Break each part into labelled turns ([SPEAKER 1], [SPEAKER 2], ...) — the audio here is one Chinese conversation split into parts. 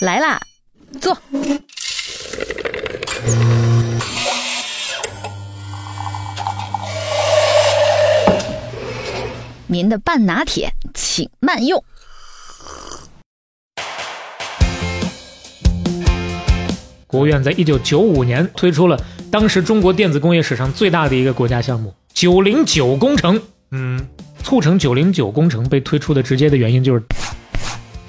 [SPEAKER 1] 来啦，坐。您的半拿铁，请慢用。
[SPEAKER 2] 国务院在一九九五年推出了当时中国电子工业史上最大的一个国家项目“九零九工程”。
[SPEAKER 3] 嗯，
[SPEAKER 2] 促成“九零九工程”被推出的直接的原因就是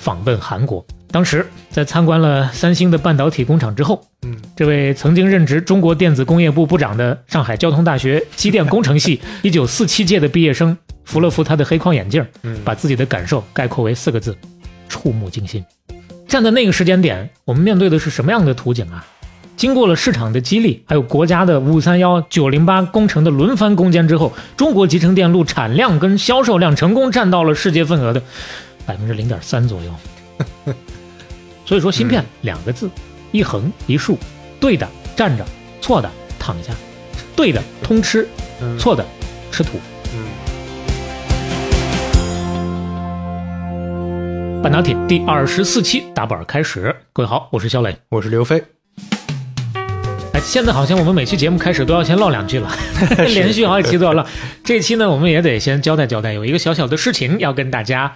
[SPEAKER 2] 访问韩国。当时在参观了三星的半导体工厂之后，
[SPEAKER 3] 嗯，
[SPEAKER 2] 这位曾经任职中国电子工业部部长的上海交通大学机电工程系 一九四七届的毕业生扶了扶他的黑框眼镜，
[SPEAKER 3] 嗯
[SPEAKER 2] 把自己的感受概括为四个字：触目惊心。站在那个时间点，我们面对的是什么样的图景啊？经过了市场的激励，还有国家的五三幺、九零八工程的轮番攻坚之后，中国集成电路产量跟销售量成功占到了世界份额的百分之零点三左右。所以说，芯片两个字，一横一竖，对的站着，错的躺下，对的通吃，
[SPEAKER 3] 嗯
[SPEAKER 2] 错的吃土。
[SPEAKER 3] 嗯
[SPEAKER 2] 半导体第二十四期打板开始，各位好，我是肖磊。
[SPEAKER 3] 我是刘飞，
[SPEAKER 2] 哎，现在好像我们每期节目开始都要先唠两句了，连续好几期都要唠。这期呢，我们也得先交代交代，有一个小小的事情要跟大家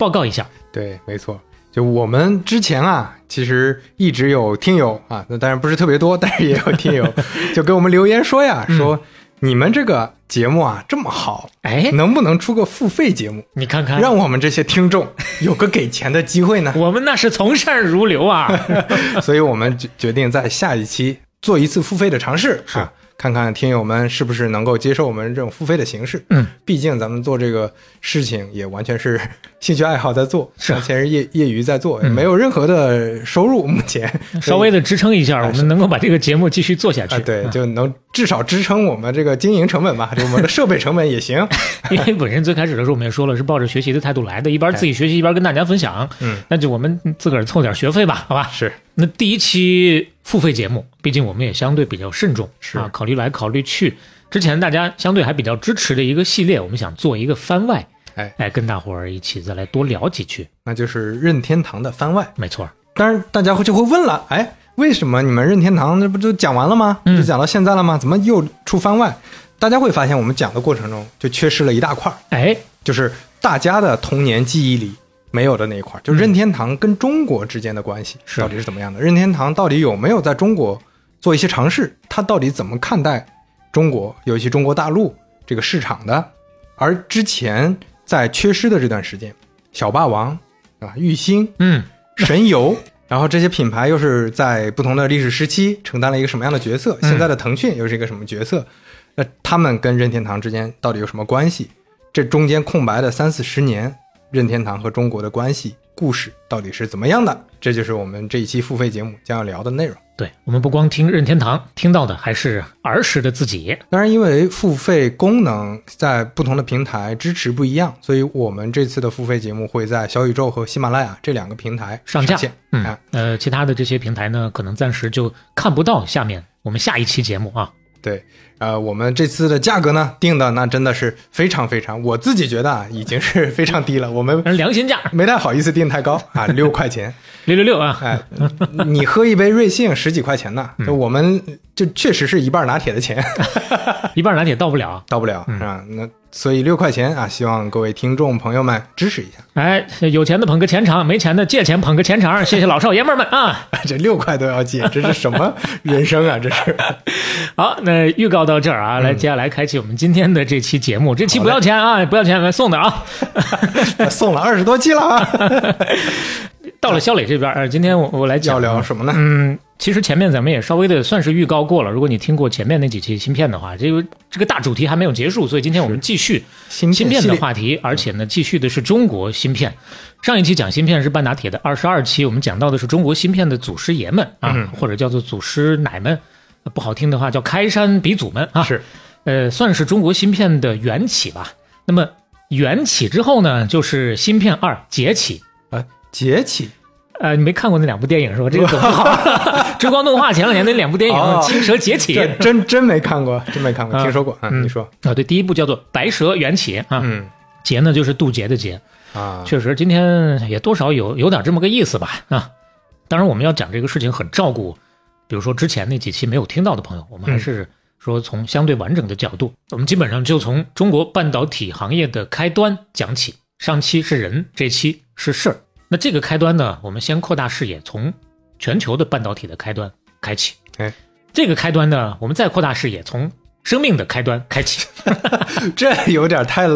[SPEAKER 2] 报告一下。
[SPEAKER 3] 对，没错。就我们之前啊，其实一直有听友啊，那当然不是特别多，但是也有听友 就给我们留言说呀，说你们这个节目啊这么好，
[SPEAKER 2] 哎，
[SPEAKER 3] 能不能出个付费节目，
[SPEAKER 2] 你看看，
[SPEAKER 3] 让我们这些听众有个给钱的机会呢？
[SPEAKER 2] 我们那是从善如流啊。
[SPEAKER 3] 所以我们决决定在下一期做一次付费的尝试
[SPEAKER 2] 是
[SPEAKER 3] 啊，看看听友们是不是能够接受我们这种付费的形式。
[SPEAKER 2] 嗯，
[SPEAKER 3] 毕竟咱们做这个事情也完全是兴趣爱好在做，
[SPEAKER 2] 是
[SPEAKER 3] 完全是业业余在做，没有任何的收入。目前
[SPEAKER 2] 稍微的支撑一下，
[SPEAKER 3] 哎
[SPEAKER 2] 我们能够把这个节目继续做下去。
[SPEAKER 3] 啊，对，
[SPEAKER 2] 嗯
[SPEAKER 3] 就能至少支撑我们这个经营成本吧，就我们的设备成本也行。
[SPEAKER 2] 因为本身最开始的时候我们也说了，是抱着学习的态度来的，一边自己学习一边跟大家分享。
[SPEAKER 3] 嗯，
[SPEAKER 2] 那就我们自个儿凑点学费吧，好吧？
[SPEAKER 3] 是，
[SPEAKER 2] 那第一期付费节目，毕竟我们也相对比较慎重，
[SPEAKER 3] 是
[SPEAKER 2] 啊，考虑来考虑去。之前大家相对还比较支持的一个系列，我们想做一个番外，
[SPEAKER 3] 哎
[SPEAKER 2] 哎，跟大伙儿一起再来多聊几句。
[SPEAKER 3] 那就是任天堂的番外。
[SPEAKER 2] 没错儿，
[SPEAKER 3] 当然，大家会就会问了，哎，为什么你们任天堂那不就讲完了吗？
[SPEAKER 2] 嗯
[SPEAKER 3] 就讲到现在了吗？怎么又出番外？大家会发现，我们讲的过程中就缺失了一大块儿，
[SPEAKER 2] 哎，
[SPEAKER 3] 就是大家的童年记忆里没有的那一块儿，就任天堂跟中国之间的关系到底是怎么样的？任天堂到底有没有在中国做一些尝试？它到底怎么看待中国，尤其中国大陆这个市场的？而之前在缺失的这段时间，小霸王啊，玉兴。
[SPEAKER 2] 嗯，
[SPEAKER 3] 神游，然后这些品牌又是在不同的历史时期承担了一个什么样的角色？
[SPEAKER 2] 嗯
[SPEAKER 3] 现在的腾讯又是一个什么角色？那他们跟任天堂之间到底有什么关系？这中间空白的三四十年，任天堂和中国的关系故事到底是怎么样的？这就是我们这一期付费节目将要聊的内容。
[SPEAKER 2] 对我们不光听任天堂，听到的还是儿时的自己。
[SPEAKER 3] 当然，因为付费功能在不同的平台支持不一样，所以我们这次的付费节目会在小宇宙和喜马拉雅这两个平台
[SPEAKER 2] 上架
[SPEAKER 3] 线。
[SPEAKER 2] 嗯
[SPEAKER 3] 啊，
[SPEAKER 2] 呃，其他的这些平台呢，可能暂时就看不到下面我们下一期节目啊。
[SPEAKER 3] 对，呃，我们这次的价格呢定的那真的是非常非常，我自己觉得啊已经是非常低了，我们
[SPEAKER 2] 良心价
[SPEAKER 3] 没太好意思定太高啊，六块钱，
[SPEAKER 2] 六六六啊，
[SPEAKER 3] 哎，你喝一杯瑞幸十几块钱呢，就我们就确实是一半拿铁的钱，
[SPEAKER 2] 一半拿铁到不了。
[SPEAKER 3] 到不了是吧？那所以六块钱啊，希望各位听众朋友们支持一下，
[SPEAKER 2] 哎，有钱的捧个钱场，没钱的借钱捧个钱场，谢谢老少爷们儿们啊！
[SPEAKER 3] 这六块都要借，这是什么人生啊？这是
[SPEAKER 2] 好，那预告到这儿啊，来，接下来开启我们今天的这期节目。这期不要钱啊，不要钱，送的啊。
[SPEAKER 3] 送了二十多期了啊，
[SPEAKER 2] 到了肖磊这边，呃，今天我我来讲
[SPEAKER 3] 要聊什么呢？
[SPEAKER 2] 嗯，其实前面咱们也稍微的算是预告过了。如果你听过前面那几期芯片的话，这个这个大主题还没有结束，所以今天我们继续
[SPEAKER 3] 芯
[SPEAKER 2] 芯片的话题，而且呢，继续的是中国芯片。上一期讲芯片是半打铁的二十二期，我们讲到的是中国芯片的祖师爷们啊，
[SPEAKER 3] 嗯
[SPEAKER 2] 或者叫做祖师奶们，呃不好听的话叫开山鼻祖们啊，
[SPEAKER 3] 是，
[SPEAKER 2] 呃，算是中国芯片的缘起吧。那么缘起之后呢，就是芯片二崛起。
[SPEAKER 3] 啊，崛起
[SPEAKER 2] 呃，你没看过那两部电影是吧？这个梗不好。追光动画前两年那两部电影
[SPEAKER 3] 哦《
[SPEAKER 2] 青蛇劫起》
[SPEAKER 3] 真真没看过，真没看过，
[SPEAKER 2] 啊
[SPEAKER 3] 听说过啊？
[SPEAKER 2] 嗯
[SPEAKER 3] 你说，
[SPEAKER 2] 啊，对，第一部叫做《白蛇缘起》啊，
[SPEAKER 3] 嗯
[SPEAKER 2] 劫呢就是渡劫的劫。
[SPEAKER 3] 啊，
[SPEAKER 2] 确实，今天也多少有有点这么个意思吧啊。当然，我们要讲这个事情很照顾，比如说之前那几期没有听到的朋友，我们还是说从相对完整的角度，我们基本上就从中国半导体行业的开端讲起。上期是人，这期是事儿。那这个开端呢，我们先扩大视野，从全球的半导体的开端开启。
[SPEAKER 3] 哎，
[SPEAKER 2] 这个开端呢，我们再扩大视野，从生命的开端开启。
[SPEAKER 3] 这有点太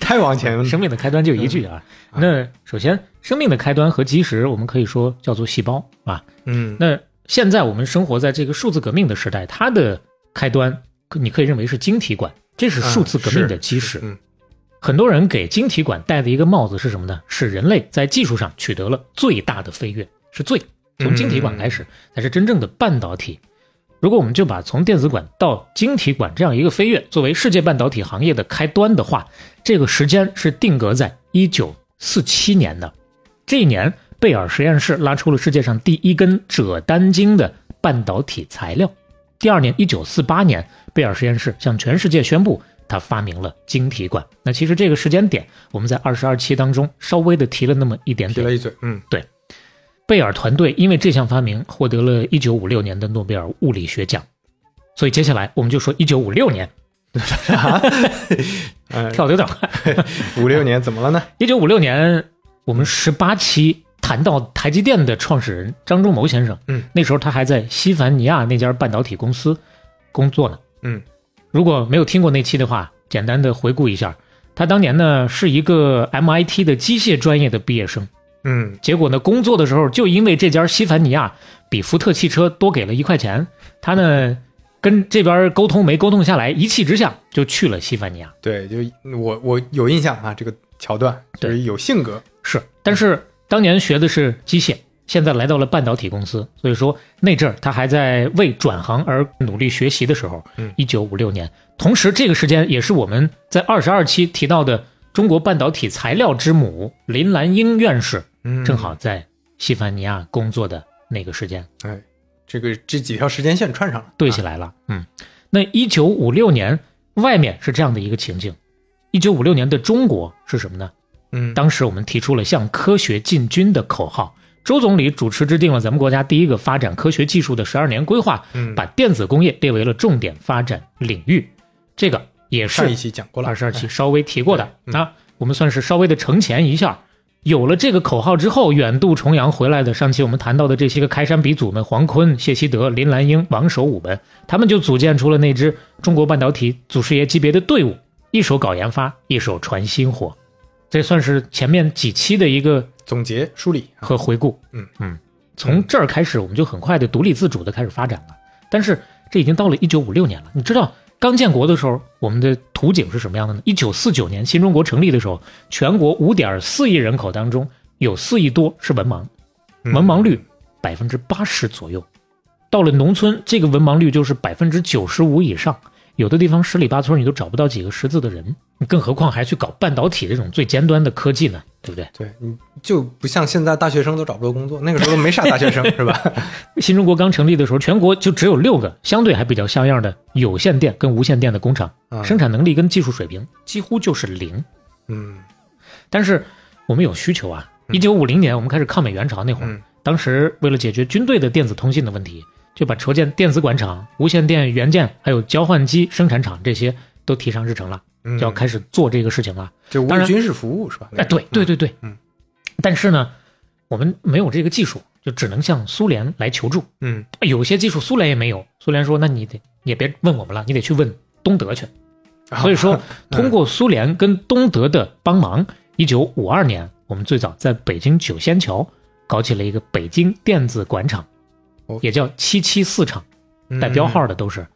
[SPEAKER 3] 太往前了。
[SPEAKER 2] 生命的开端就一句啊。那首先，生命的开端和基石，我们可以说叫做细胞啊。
[SPEAKER 3] 嗯，
[SPEAKER 2] 那现在我们生活在这个数字革命的时代，它的开端你可以认为是晶体管，这是数字革命的基石。
[SPEAKER 3] 嗯，
[SPEAKER 2] 很多人给晶体管戴的一个帽子是什么呢？是人类在技术上取得了最大的飞跃，是最从晶体管开始才是真正的半导体。如果我们就把从电子管到晶体管这样一个飞跃作为世界半导体行业的开端的话，这个时间是定格在一九四七年的。这一年，贝尔实验室拉出了世界上第一根锗单晶的半导体材料。第二年，一九四八年，贝尔实验室向全世界宣布他发明了晶体管。那其实这个时间点，我们在二十二期当中稍微的提了那么一点点。
[SPEAKER 3] 提了一嘴，嗯，
[SPEAKER 2] 贝尔团队因为这项发明获得了一九五六年的诺贝尔物理学奖。所以接下来我们就说一九五六年，
[SPEAKER 3] 呃，
[SPEAKER 2] 跳的有点快。
[SPEAKER 3] 五六年怎么了呢？
[SPEAKER 2] 一九五六年，我们十八期谈到台积电的创始人张忠谋先生，
[SPEAKER 3] 嗯，
[SPEAKER 2] 那时候他还在西凡尼亚那家半导体公司工作呢。
[SPEAKER 3] 嗯，
[SPEAKER 2] 如果没有听过那期的话，简单的回顾一下，他当年呢是一个 MIT 的机械专业的毕业生，
[SPEAKER 3] 嗯，
[SPEAKER 2] 结果呢工作的时候就因为这家西凡尼亚比福特汽车多给了一块钱，他呢跟这边沟通没沟通下来，一气之下就去了西凡尼亚。
[SPEAKER 3] 对，就我我有印象啊，这个桥段就是有性格，
[SPEAKER 2] 是，但是当年学的是机械，现在来到了半导体公司，所以说那阵儿他还在为转行而努力学习的时候
[SPEAKER 3] 嗯，
[SPEAKER 2] 一九五六年，同时这个时间也是我们在二十二期提到的中国半导体材料之母林兰英院士，
[SPEAKER 3] 嗯，
[SPEAKER 2] 正好在西凡尼亚工作的那个时间。
[SPEAKER 3] 哎，这个这几条时间线串上了，
[SPEAKER 2] 对起来了。嗯，那一九五六年外面是这样的一个情境，一九五六年的中国是什么呢？
[SPEAKER 3] 嗯，
[SPEAKER 2] 当时我们提出了向科学进军的口号，周总理主持制定了咱们国家第一个发展科学技术的十二年规划，
[SPEAKER 3] 嗯
[SPEAKER 2] 把电子工业列为了重点发展领域。这个也是
[SPEAKER 3] 上一期讲过了，
[SPEAKER 2] 二十二期稍微提过的啊，我们算是稍微的承前一下。有了这个口号之后，远渡重洋回来的上期我们谈到的这些个开山鼻祖们，黄坤、谢希德、林兰英、王守武们，他们就组建出了那支中国半导体祖师爷级别的队伍，一手搞研发，一手传新货。这算是前面几期的一个
[SPEAKER 3] 总结梳理啊，
[SPEAKER 2] 和回顾。
[SPEAKER 3] 嗯
[SPEAKER 2] 嗯，从这儿开始，我们就很快的独立自主的开始发展了。但是这已经到了一九五六年了，你知道刚建国的时候，我们的图景是什么样的呢？一九四九年新中国成立的时候，全国五点四亿人口当中有四亿多是文盲，
[SPEAKER 3] 嗯
[SPEAKER 2] 文盲率百分之八十左右。到了农村，这个文盲率就是百分之九十五以上，有的地方十里八村你都找不到几个识字的人，更何况还去搞半导体这种最尖端的科技呢？对不对？
[SPEAKER 3] 对，你就不像现在大学生都找不到工作，那个时候没啥大学生 是吧？
[SPEAKER 2] 新中国刚成立的时候，全国就只有六个相对还比较像样的有线电跟无线电的工厂，
[SPEAKER 3] 啊
[SPEAKER 2] 生产能力跟技术水平几乎就是零。
[SPEAKER 3] 嗯
[SPEAKER 2] 但是我们有需求啊！一九五零年我们开始抗美援朝那会儿，
[SPEAKER 3] 嗯
[SPEAKER 2] 当时为了解决军队的电子通信的问题，就把筹建电子管厂、无线电元件还有交换机生产厂这些都提上日程了，要开始做这个事情了。
[SPEAKER 3] 就
[SPEAKER 2] 当然
[SPEAKER 3] 为军事服务是吧？
[SPEAKER 2] 哎，对对对对，
[SPEAKER 3] 嗯。
[SPEAKER 2] 但是呢，我们没有这个技术，就只能向苏联来求助。
[SPEAKER 3] 嗯，
[SPEAKER 2] 有些技术苏联也没有，苏联说那你得你也别问我们了，你得去问东德去。
[SPEAKER 3] 啊
[SPEAKER 2] 所以说，通过苏联跟东德的帮忙，一九五二年，我们最早在北京九仙桥搞起了一个北京电子管厂
[SPEAKER 3] 哦，
[SPEAKER 2] 也叫七七四厂，带标号的都是，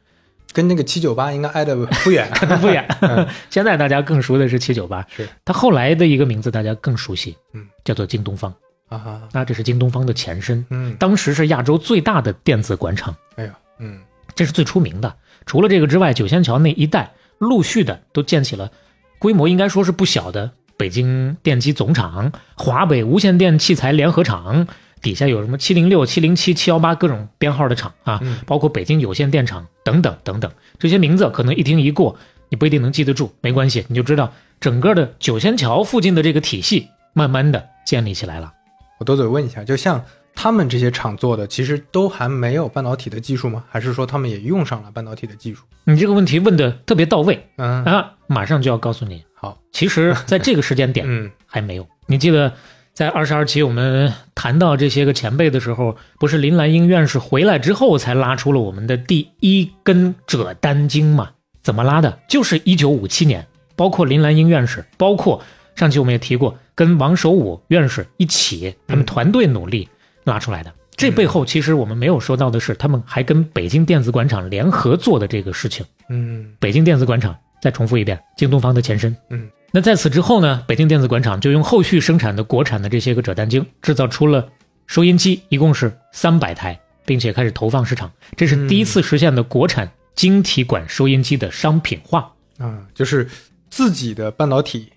[SPEAKER 3] 跟那个七九八应该挨得不远。
[SPEAKER 2] 可能不远。现在大家更熟的是七九八，
[SPEAKER 3] 是
[SPEAKER 2] 它后来的一个名字大家更熟悉，
[SPEAKER 3] 嗯，
[SPEAKER 2] 叫做京东方。
[SPEAKER 3] 啊，
[SPEAKER 2] 那这是京东方的前身，
[SPEAKER 3] 嗯，
[SPEAKER 2] 当时是亚洲最大的电子管厂。
[SPEAKER 3] 哎呀，嗯
[SPEAKER 2] 这是最出名的。除了这个之外，九仙桥那一带陆续的都建起了规模应该说是不小的北京电机总厂、华北无线电器材联合厂，底下有什么七零六、七零七、七幺八各种编号的厂啊，
[SPEAKER 3] 嗯
[SPEAKER 2] 包括北京有线电厂等等等等。这些名字可能一听一过，你不一定能记得住，没关系，你就知道整个的九仙桥附近的这个体系慢慢的建立起来了。
[SPEAKER 3] 我多嘴问一下，就像他们这些厂做的，其实都还没有半导体的技术吗？还是说他们也用上了半导体的技术？
[SPEAKER 2] 你这个问题问的特别到位
[SPEAKER 3] 嗯，
[SPEAKER 2] 啊，马上就要告诉你，
[SPEAKER 3] 好，
[SPEAKER 2] 其实在这个时间点
[SPEAKER 3] 嗯
[SPEAKER 2] 还没有。你记得在二十二期我们谈到这些个前辈的时候，不是林兰英院士回来之后才拉出了我们的第一根者丹经吗？怎么拉的？就是一九五七年，包括林兰英院士，包括上期我们也提过，跟王守武院士一起，他们团队努力拉出来的。这背后其实我们没有说到的是，他们还跟北京电子管厂联合做的这个事情。
[SPEAKER 3] 嗯
[SPEAKER 2] 北京电子管厂，再重复一遍，京东方的前身。
[SPEAKER 3] 嗯，
[SPEAKER 2] 那在此之后呢，北京电子管厂就用后续生产的国产的这些个褶丹经，制造出了收音机，一共是三百台，并且开始投放市场。这是第一次实现的国产晶体管收音机的商品化。
[SPEAKER 3] 啊，就是自己的半导体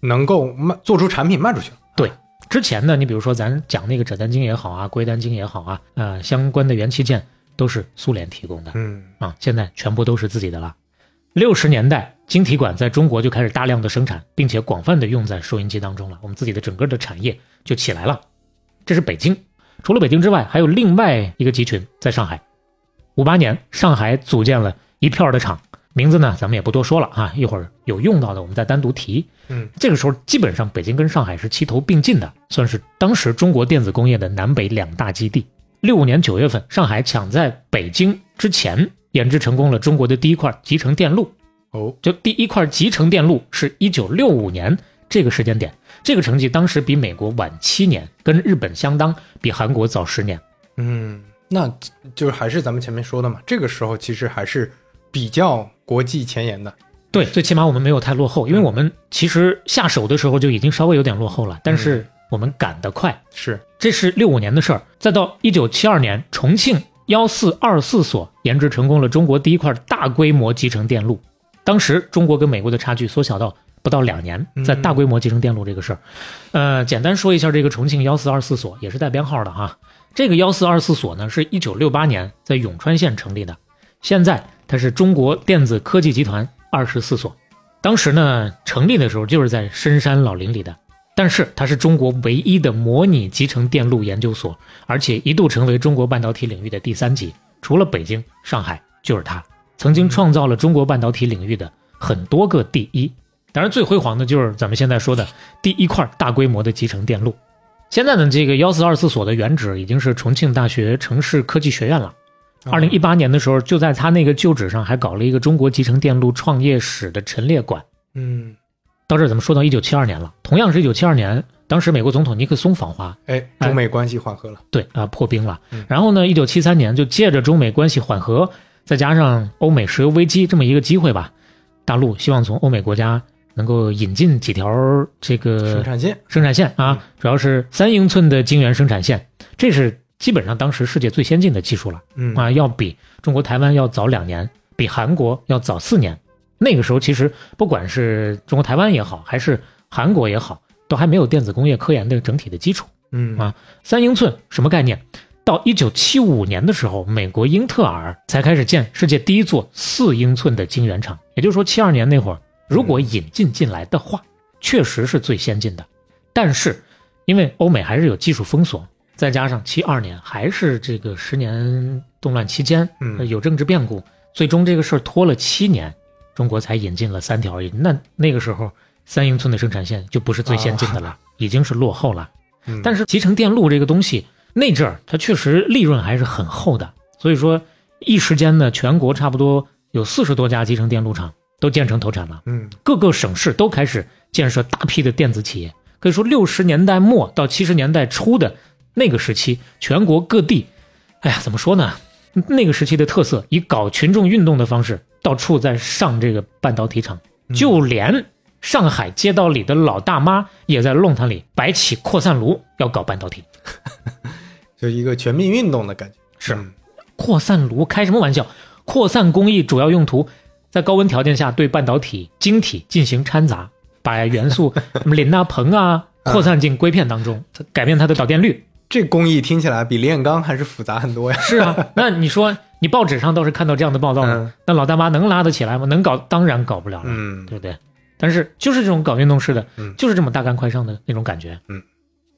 [SPEAKER 3] 能够卖做出产品卖出去了。
[SPEAKER 2] 对，之前呢，你比如说咱讲那个褶丹经也好啊，硅单晶也好啊，呃，相关的元器件都是苏联提供的。
[SPEAKER 3] 嗯
[SPEAKER 2] 啊，现在全部都是自己的了。六十年代，晶体管在中国就开始大量的生产，并且广泛的用在收音机当中了。我们自己的整个的产业就起来了。这是北京，除了北京之外，还有另外一个集群在上海。五八年，上海组建了一票的厂，名字呢咱们也不多说了啊，一会儿有用到的我们再单独提。
[SPEAKER 3] 嗯，
[SPEAKER 2] 这个时候基本上北京跟上海是齐头并进的，算是当时中国电子工业的南北两大基地。六五年九月份，上海抢在北京之前研制成功了中国的第一块集成电路。
[SPEAKER 3] 哦，
[SPEAKER 2] 就第一块集成电路是一九六五年这个时间点，这个成绩当时比美国晚七年，跟日本相当，比韩国早十年。
[SPEAKER 3] 嗯，那就是还是咱们前面说的嘛，这个时候其实还是比较国际前沿的。
[SPEAKER 2] 对，最起码我们没有太落后，因为我们其实下手的时候就已经稍微有点落后了，但是我们赶得快。
[SPEAKER 3] 是，
[SPEAKER 2] 这是六五年的事儿，再到一九七二年，重庆幺四二四所研制成功了中国第一块大规模集成电路。当时中国跟美国的差距缩小到不到两年，在大规模集成电路这个事儿，呃，简单说一下这个重庆幺四二四所也是带编号的哈。这个幺四二四所呢，是一九六八年在永川县成立的，现在它是中国电子科技集团二十四所。当时呢，成立的时候就是在深山老林里的，但是它是中国唯一的模拟集成电路研究所，而且一度成为中国半导体领域的第三级，除了北京、上海就是它，曾经创造了中国半导体领域的很多个第一。当然，最辉煌的就是咱们现在说的第一块大规模的集成电路。现在呢，这个幺四二四所的原址已经是重庆大学城市科技学院了。二零一八年的时候，就在他那个旧址上还搞了一个中国集成电路创业史的陈列馆。
[SPEAKER 3] 嗯，
[SPEAKER 2] 到这儿咱们说到一九七二年了，同样是一九七二年，当时美国总统尼克松访华，
[SPEAKER 3] 哎，中美关系缓和了。
[SPEAKER 2] 对啊，破冰了
[SPEAKER 3] 嗯。
[SPEAKER 2] 然后呢，一九七三年就借着中美关系缓和，再加上欧美石油危机这么一个机会吧，大陆希望从欧美国家能够引进几条这个
[SPEAKER 3] 生产线，
[SPEAKER 2] 生产线啊，主要是三英寸的晶圆生产线，这是基本上当时世界最先进的技术了
[SPEAKER 3] 嗯
[SPEAKER 2] 啊，要比中国台湾要早两年，比韩国要早四年。那个时候其实不管是中国台湾也好，还是韩国也好，都还没有电子工业科研的整体的基础。
[SPEAKER 3] 嗯
[SPEAKER 2] 啊三英寸什么概念？到一九七五年的时候，美国英特尔才开始建世界第一座四英寸的晶圆厂。也就是说，七二年那会儿，如果引进进来的话，确实是最先进的。但是，因为欧美还是有技术封锁，再加上七二年还是这个十年动乱期间，有政治变故，最终这个事儿拖了七年，中国才引进了三条。那那个时候，三英寸的生产线就不是最先进的了，已经是落后了。
[SPEAKER 3] 嗯
[SPEAKER 2] 但是集成电路这个东西，那阵儿它确实利润还是很厚的，所以说一时间呢，全国差不多有四十多家集成电路厂都建成投产了，
[SPEAKER 3] 嗯
[SPEAKER 2] 各个省市都开始建设大批的电子企业。可以说，六十年代末到七十年代初的那个时期，全国各地，哎呀，怎么说呢？那个时期的特色，以搞群众运动的方式，到处在上这个半导体厂，就连上海街道里的老大妈也在弄堂里摆起扩散炉，要搞半导体。
[SPEAKER 3] 就是一个全民运动的感觉。
[SPEAKER 2] 是
[SPEAKER 3] 嗯
[SPEAKER 2] 扩散炉开什么玩笑？扩散工艺主要用途在高温条件下对半导体晶体进行掺杂，把元素什么磷啊、硼啊 扩散进硅片当中，它改变它的导电率。
[SPEAKER 3] 这工艺听起来比炼钢还是复杂很多呀。
[SPEAKER 2] 是啊，那你说你报纸上倒是看到这样的报道
[SPEAKER 3] 嗯
[SPEAKER 2] 了，那老大妈能拉得起来吗？能搞？当然搞不了了，
[SPEAKER 3] 嗯
[SPEAKER 2] 对不对？但是就是这种搞运动式的，
[SPEAKER 3] 嗯
[SPEAKER 2] 就是这么大干快上的那种感觉。
[SPEAKER 3] 嗯，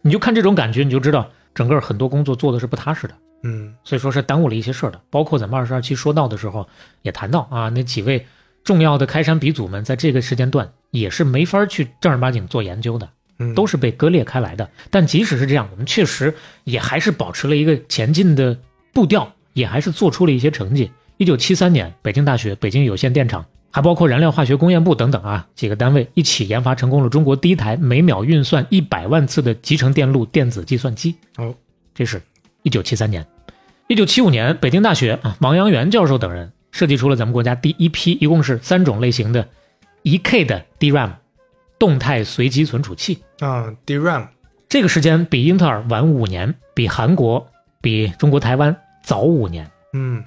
[SPEAKER 2] 你就看这种感觉，你就知道整个很多工作做的是不踏实的。
[SPEAKER 3] 嗯
[SPEAKER 2] 所以说是耽误了一些事儿的。包括咱们二十二期说到的时候也谈到啊，那几位重要的开山鼻祖们在这个时间段也是没法去正儿八经做研究的，
[SPEAKER 3] 嗯，
[SPEAKER 2] 都是被割裂开来的。但即使是这样，我们确实也还是保持了一个前进的步调，也还是做出了一些成绩。一九七三年，北京大学、北京有线电厂，还包括燃料化学工业部等等啊几个单位一起研发成功了中国第一台每秒运算一百万次的集成电路电子计算机。
[SPEAKER 3] 哦，
[SPEAKER 2] 这是一九七三年。一九七五年，北京大学啊，王阳元教授等人设计出了咱们国家第一批，一共是三种类型的一 K 的 DRAM 动态随机存储器。
[SPEAKER 3] 啊，DRAM，
[SPEAKER 2] 这个时间比英特尔晚五年，比韩国、比中国台湾早五年。
[SPEAKER 3] 嗯，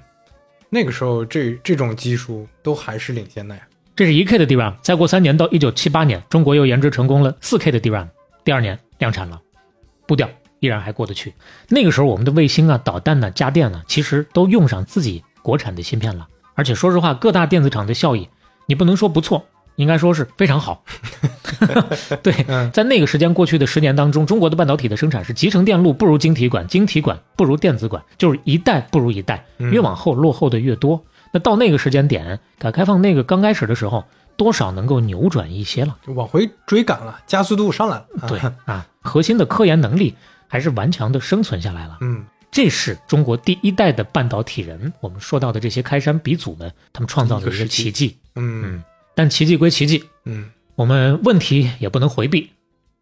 [SPEAKER 3] 那个时候这这种技术都还是领先的呀。
[SPEAKER 2] 这是一 K 的 DRAM。再过三年到一九七八年，中国又研制成功了四 K 的 DRAM，第二年量产了，步调依然还过得去。那个时候我们的卫星啊、导弹呢、家电呢，其实都用上自己国产的芯片了。而且说实话，各大电子厂的效益，你不能说不错，应该说是非常好。对，
[SPEAKER 3] 嗯
[SPEAKER 2] 在那个时间过去的十年当中，中国的半导体的生产是集成电路不如晶体管，晶体管不如电子管，就是一代不如一代，
[SPEAKER 3] 嗯
[SPEAKER 2] 越往后落后的越多。那到那个时间点，改革开放那个刚开始的时候，多少能够扭转一些了。
[SPEAKER 3] 就往回追赶了，加速度上来了。啊
[SPEAKER 2] 对，啊，核心的科研能力还是顽强的生存下来了。
[SPEAKER 3] 嗯
[SPEAKER 2] 这是中国第一代的半导体人，我们说到的这些开山鼻祖们，他们创造的一个奇迹。
[SPEAKER 3] 嗯
[SPEAKER 2] 但奇迹归奇迹，
[SPEAKER 3] 嗯
[SPEAKER 2] 我们问题也不能回避。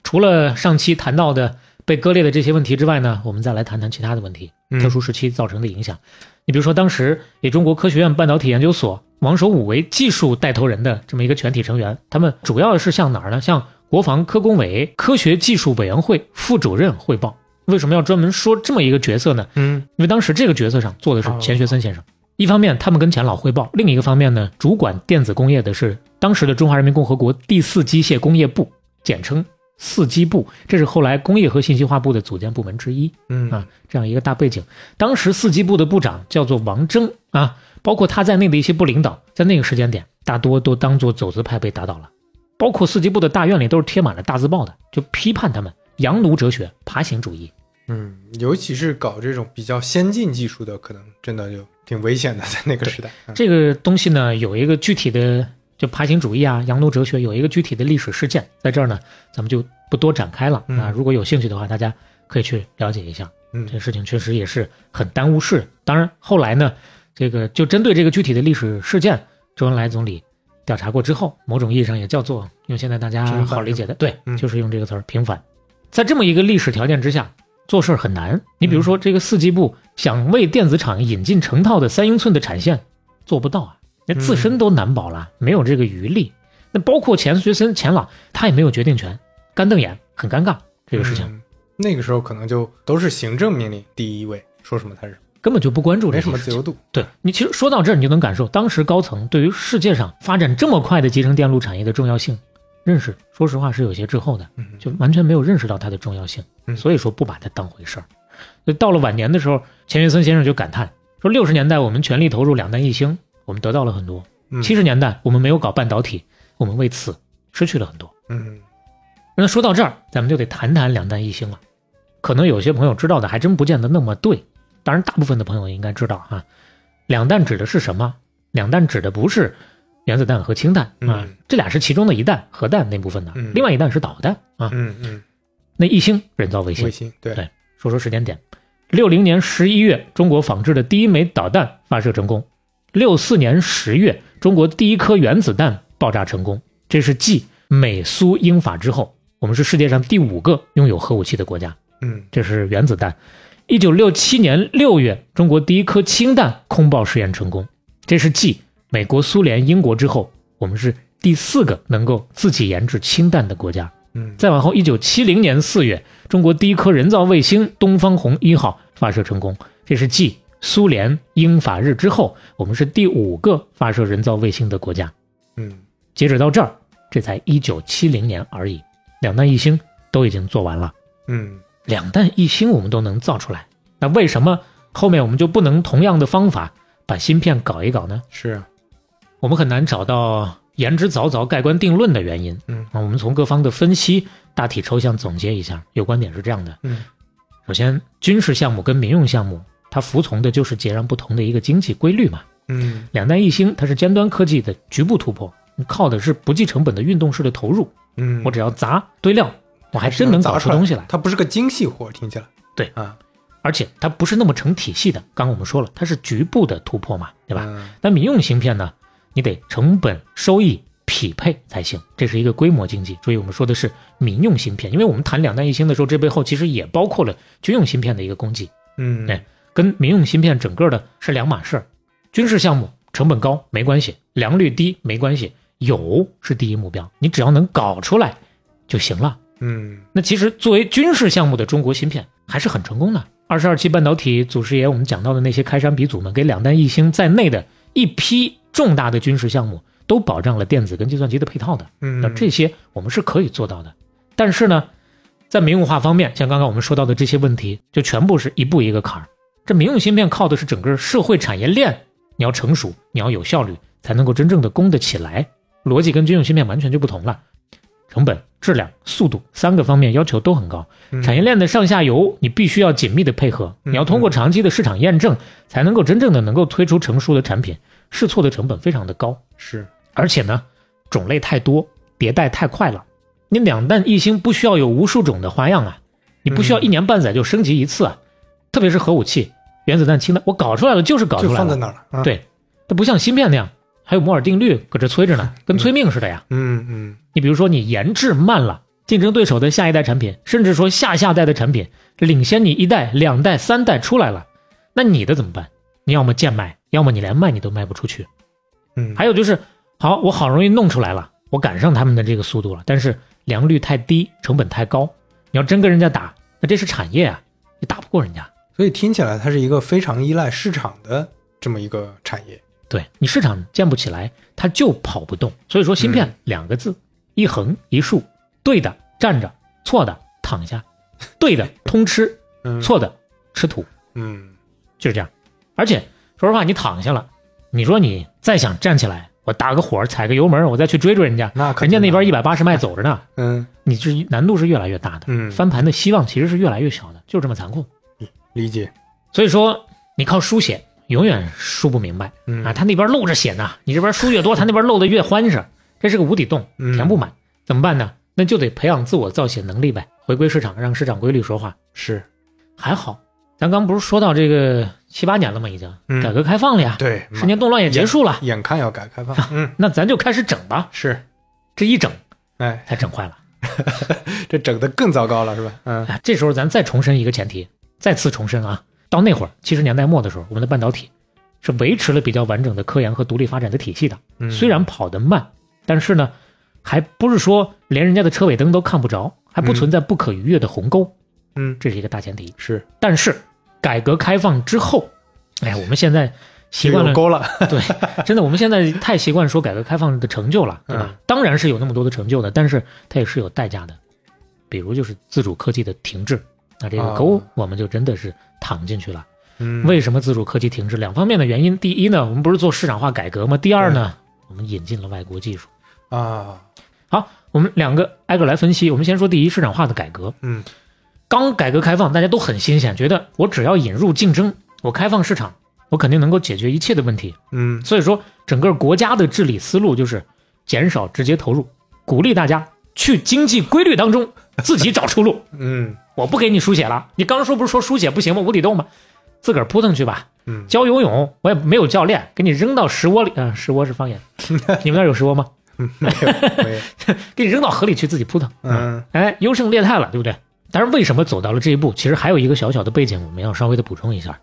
[SPEAKER 2] 除了上期谈到的被割裂的这些问题之外呢，我们再来谈谈其他的问题，
[SPEAKER 3] 嗯
[SPEAKER 2] 特殊时期造成的影响。你比如说，当时以中国科学院半导体研究所王守武为技术带头人的这么一个全体成员，他们主要是向哪儿呢？向国防科工委科学技术委员会副主任汇报。为什么要专门说这么一个角色呢？
[SPEAKER 3] 嗯
[SPEAKER 2] 因为当时这个角色上做的是
[SPEAKER 3] 哦
[SPEAKER 2] 钱学森先生。一方面，他们跟钱老汇报；另一个方面呢，主管电子工业的是当时的中华人民共和国第四机械工业部，简称四机部，这是后来工业和信息化部的组建部门之一
[SPEAKER 3] 嗯
[SPEAKER 2] 啊。这样一个大背景，当时四机部的部长叫做王征啊，包括他在内的一些部领导，在那个时间点，大多都当做走资派被打倒了。包括四机部的大院里都是贴满了大字报的，就批判他们洋奴哲学、爬行主义。
[SPEAKER 3] 嗯，尤其是搞这种比较先进技术的，可能真的就挺危险的，在那个时代。嗯
[SPEAKER 2] 这个东西呢，有一个具体的，就爬行主义啊、洋奴哲学，有一个具体的历史事件，在这儿呢，咱们就不多展开了
[SPEAKER 3] 嗯
[SPEAKER 2] 啊。如果有兴趣的话，大家可以去了解一下。
[SPEAKER 3] 嗯
[SPEAKER 2] 这个事情确实也是很耽误事。当然，后来呢，这个就针对这个具体的历史事件，周恩来总理调查过之后，某种意义上也叫做用现在大家好理解的，对，
[SPEAKER 3] 嗯
[SPEAKER 2] 就是用这个词儿平反。在这么一个历史条件之下，做事儿很难。你比如说，这个四机部想为电子厂引进成套的三英寸的产线，做不到啊，连自身都难保了，没有这个余力。那包括钱学森、钱老，他也没有决定权，干瞪眼，很尴尬。这个事情、
[SPEAKER 3] 嗯那个时候可能就都是行政命令第一位，说什么他是
[SPEAKER 2] 根本就不关注这
[SPEAKER 3] 什么自由度。
[SPEAKER 2] 对你其实说到这儿，你就能感受当时高层对于世界上发展这么快的集成电路产业的重要性认识，说实话是有些滞后的，
[SPEAKER 3] 嗯
[SPEAKER 2] 就完全没有认识到它的重要性，
[SPEAKER 3] 嗯
[SPEAKER 2] 所以说不把它当回事儿。所以到了晚年的时候，钱学森先生就感叹说：“六十年代我们全力投入两弹一星，我们得到了很多；
[SPEAKER 3] 嗯
[SPEAKER 2] 七十年代我们没有搞半导体，我们为此失去了很多。”
[SPEAKER 3] 嗯
[SPEAKER 2] 那说到这儿，咱们就得谈谈两弹一星了。可能有些朋友知道的还真不见得那么对，当然大部分的朋友应该知道啊。两弹指的是什么？两弹指的不是原子弹和氢弹啊，
[SPEAKER 3] 嗯
[SPEAKER 2] 这俩是其中的一弹，核弹那部分的，
[SPEAKER 3] 嗯
[SPEAKER 2] 另外一弹是导弹啊。
[SPEAKER 3] 嗯嗯，
[SPEAKER 2] 那一星人造卫星
[SPEAKER 3] 卫，星对
[SPEAKER 2] 对说说时间点：六零年十一月，中国仿制的第一枚导弹发射成功；六四年十月，中国第一颗原子弹爆炸成功。这是继美苏英法之后，我们是世界上第五个拥有核武器的国家。
[SPEAKER 3] 嗯
[SPEAKER 2] 这是原子弹。一九六七年六月，中国第一颗氢弹空爆试验成功，这是继美国、苏联、英国之后，我们是第四个能够自己研制氢弹的国家。
[SPEAKER 3] 嗯
[SPEAKER 2] 再往后，一九七零年四月，中国第一颗人造卫星“东方红一号”发射成功，这是继苏联、英法日之后，我们是第五个发射人造卫星的国家。
[SPEAKER 3] 嗯
[SPEAKER 2] 截止到这儿，这才一九七零年而已，两弹一星都已经做完了。
[SPEAKER 3] 嗯
[SPEAKER 2] 两弹一星我们都能造出来，那为什么后面我们就不能同样的方法把芯片搞一搞呢？
[SPEAKER 3] 是啊
[SPEAKER 2] 我们很难找到言之凿凿、盖棺定论的原因。
[SPEAKER 3] 嗯
[SPEAKER 2] 啊，我们从各方的分析大体抽象总结一下，有观点是这样的：
[SPEAKER 3] 嗯
[SPEAKER 2] 首先，军事项目跟民用项目，它服从的就是截然不同的一个经济规律嘛。
[SPEAKER 3] 嗯
[SPEAKER 2] 两弹一星，它是尖端科技的局部突破，靠的是不计成本的运动式的投入。
[SPEAKER 3] 嗯，
[SPEAKER 2] 我只要砸堆料，我还真能搞出东西来。
[SPEAKER 3] 它不是个精细活，听起来。
[SPEAKER 2] 对
[SPEAKER 3] 啊，
[SPEAKER 2] 而且它不是那么成体系的。刚刚我们说了，它是局部的突破嘛，对吧？
[SPEAKER 3] 嗯
[SPEAKER 2] 那民用芯片呢，你得成本收益匹配才行，这是一个规模经济。所以我们说的是民用芯片，因为我们谈两弹一星的时候，这背后其实也包括了军用芯片的一个供给，
[SPEAKER 3] 嗯，
[SPEAKER 2] 哎跟民用芯片整个的是两码事儿。军事项目成本高没关系，良率低没关系，有是第一目标，你只要能搞出来就行了。
[SPEAKER 3] 嗯
[SPEAKER 2] 那其实作为军事项目的中国芯片还是很成功的。二十二期半导体祖师爷我们讲到的那些开山鼻祖们，给两弹一星在内的一批重大的军事项目都保障了电子跟计算机的配套的。
[SPEAKER 3] 嗯，
[SPEAKER 2] 那这些我们是可以做到的。但是呢，在民用化方面，像刚刚我们说到的这些问题，就全部是一步一个坎儿。这民用芯片靠的是整个社会产业链，你要成熟，你要有效率，才能够真正的供得起来。逻辑跟军用芯片完全就不同了，成本、质量、速度三个方面要求都很高。
[SPEAKER 3] 嗯
[SPEAKER 2] 产业链的上下游，你必须要紧密的配合，
[SPEAKER 3] 嗯
[SPEAKER 2] 你要通过长期的市场验证，才能够真正的能够推出成熟的产品。试错的成本非常的高，
[SPEAKER 3] 是
[SPEAKER 2] 而且呢，种类太多，迭代太快了。你两弹一星不需要有无数种的花样啊，你不需要一年半载就升级一次啊。特别是核武器、原子弹、氢弹，我搞出来了就是搞出来了，
[SPEAKER 3] 放在那儿了。啊，
[SPEAKER 2] 对，它不像芯片那样，还有摩尔定律搁这催着呢，跟催命似的呀。
[SPEAKER 3] 嗯嗯
[SPEAKER 2] 你比如说你研制慢了，竞争对手的下一代产品，甚至说下下代的产品领先你一代、两代、三代出来了，那你的怎么办？你要么贱卖，要么你连卖你都卖不出去。
[SPEAKER 3] 嗯，
[SPEAKER 2] 还有就是，好，我好容易弄出来了，我赶上他们的这个速度了，但是良率太低，成本太高，你要真跟人家打，那这是产业啊，你打不过人家。
[SPEAKER 3] 所以听起来它是一个非常依赖市场的这么一个产业。
[SPEAKER 2] 对你市场建不起来，它就跑不动。所以说，芯片两个字，一横一竖，对的站着，错的躺下，对的通吃，
[SPEAKER 3] 嗯，
[SPEAKER 2] 错的吃土，
[SPEAKER 3] 嗯
[SPEAKER 2] 就是这样。而且说实话，你躺下了，你说你再想站起来，我打个火，踩个油门，我再去追追人家，
[SPEAKER 3] 那可
[SPEAKER 2] 人家那边一
[SPEAKER 3] 百
[SPEAKER 2] 百八十迈走着呢，
[SPEAKER 3] 嗯
[SPEAKER 2] 你这难度是越来越大的，
[SPEAKER 3] 嗯
[SPEAKER 2] 翻盘的希望其实是越来越小的，就是这么残酷。
[SPEAKER 3] 理解。
[SPEAKER 2] 所以说，你靠书写永远输不明白
[SPEAKER 3] 嗯
[SPEAKER 2] 啊！他那边漏着写呢，你这边输越多，他那边漏的越欢实，这是个无底洞，
[SPEAKER 3] 嗯
[SPEAKER 2] 填不满，怎么办呢？那就得培养自我造血能力呗，回归市场，让市场规律说话。
[SPEAKER 3] 是
[SPEAKER 2] 还好，咱刚不是说到这个七八年了嘛？已经
[SPEAKER 3] 嗯
[SPEAKER 2] 改革开放了呀，
[SPEAKER 3] 对，
[SPEAKER 2] 十年动乱也结束了，
[SPEAKER 3] 眼看要改革开放。嗯，
[SPEAKER 2] 那咱就开始整吧。
[SPEAKER 3] 是，
[SPEAKER 2] 这一整
[SPEAKER 3] 哎，
[SPEAKER 2] 才整坏了。
[SPEAKER 3] 这整的更糟糕了，是吧？嗯
[SPEAKER 2] 啊，这时候咱再重申一个前提，再次重申啊，到那会儿七十年代末的时候，我们的半导体是维持了比较完整的科研和独立发展的体系的。
[SPEAKER 3] 嗯
[SPEAKER 2] 虽然跑得慢，但是呢，还不是说连人家的车尾灯都看不着，还不存在不可逾越的鸿沟，
[SPEAKER 3] 嗯
[SPEAKER 2] 这是一个大前提。
[SPEAKER 3] 是
[SPEAKER 2] 但是改革开放之后，哎，我们现在习惯了，
[SPEAKER 3] 勾了。
[SPEAKER 2] 对，真的我们现在太习惯说改革开放的成就了，对吧？
[SPEAKER 3] 嗯
[SPEAKER 2] 当然是有那么多的成就的，但是它也是有代价的，比如就是自主科技的停滞，那这个
[SPEAKER 3] 哦
[SPEAKER 2] 沟我们就真的是躺进去了。
[SPEAKER 3] 嗯，
[SPEAKER 2] 为什么自主科技停滞？两方面的原因。第一呢，我们不是做市场化改革吗？第二呢，我们引进了外国技术。
[SPEAKER 3] 啊？
[SPEAKER 2] 好，我们两个挨个来分析。我们先说第一，市场化的改革。
[SPEAKER 3] 嗯
[SPEAKER 2] 刚改革开放，大家都很新鲜，觉得我只要引入竞争，我开放市场，我肯定能够解决一切的问题。
[SPEAKER 3] 嗯
[SPEAKER 2] 所以说，整个国家的治理思路就是减少直接投入，鼓励大家去经济规律当中自己找出路。
[SPEAKER 3] 嗯
[SPEAKER 2] 我不给你书写了，你刚说不是说书写不行吗？无底洞吗？自个儿扑腾去吧。
[SPEAKER 3] 嗯
[SPEAKER 2] 教游泳我也没有教练，给你扔到石窝里，啊、石窝是方言，你们那儿有石窝吗？
[SPEAKER 3] 嗯，没有没有。
[SPEAKER 2] 给你扔到河里去自己扑腾。
[SPEAKER 3] 嗯
[SPEAKER 2] 哎，优胜劣汰了，对不对？但是为什么走到了这一步？其实还有一个小小的背景，我们要稍微的补充一下。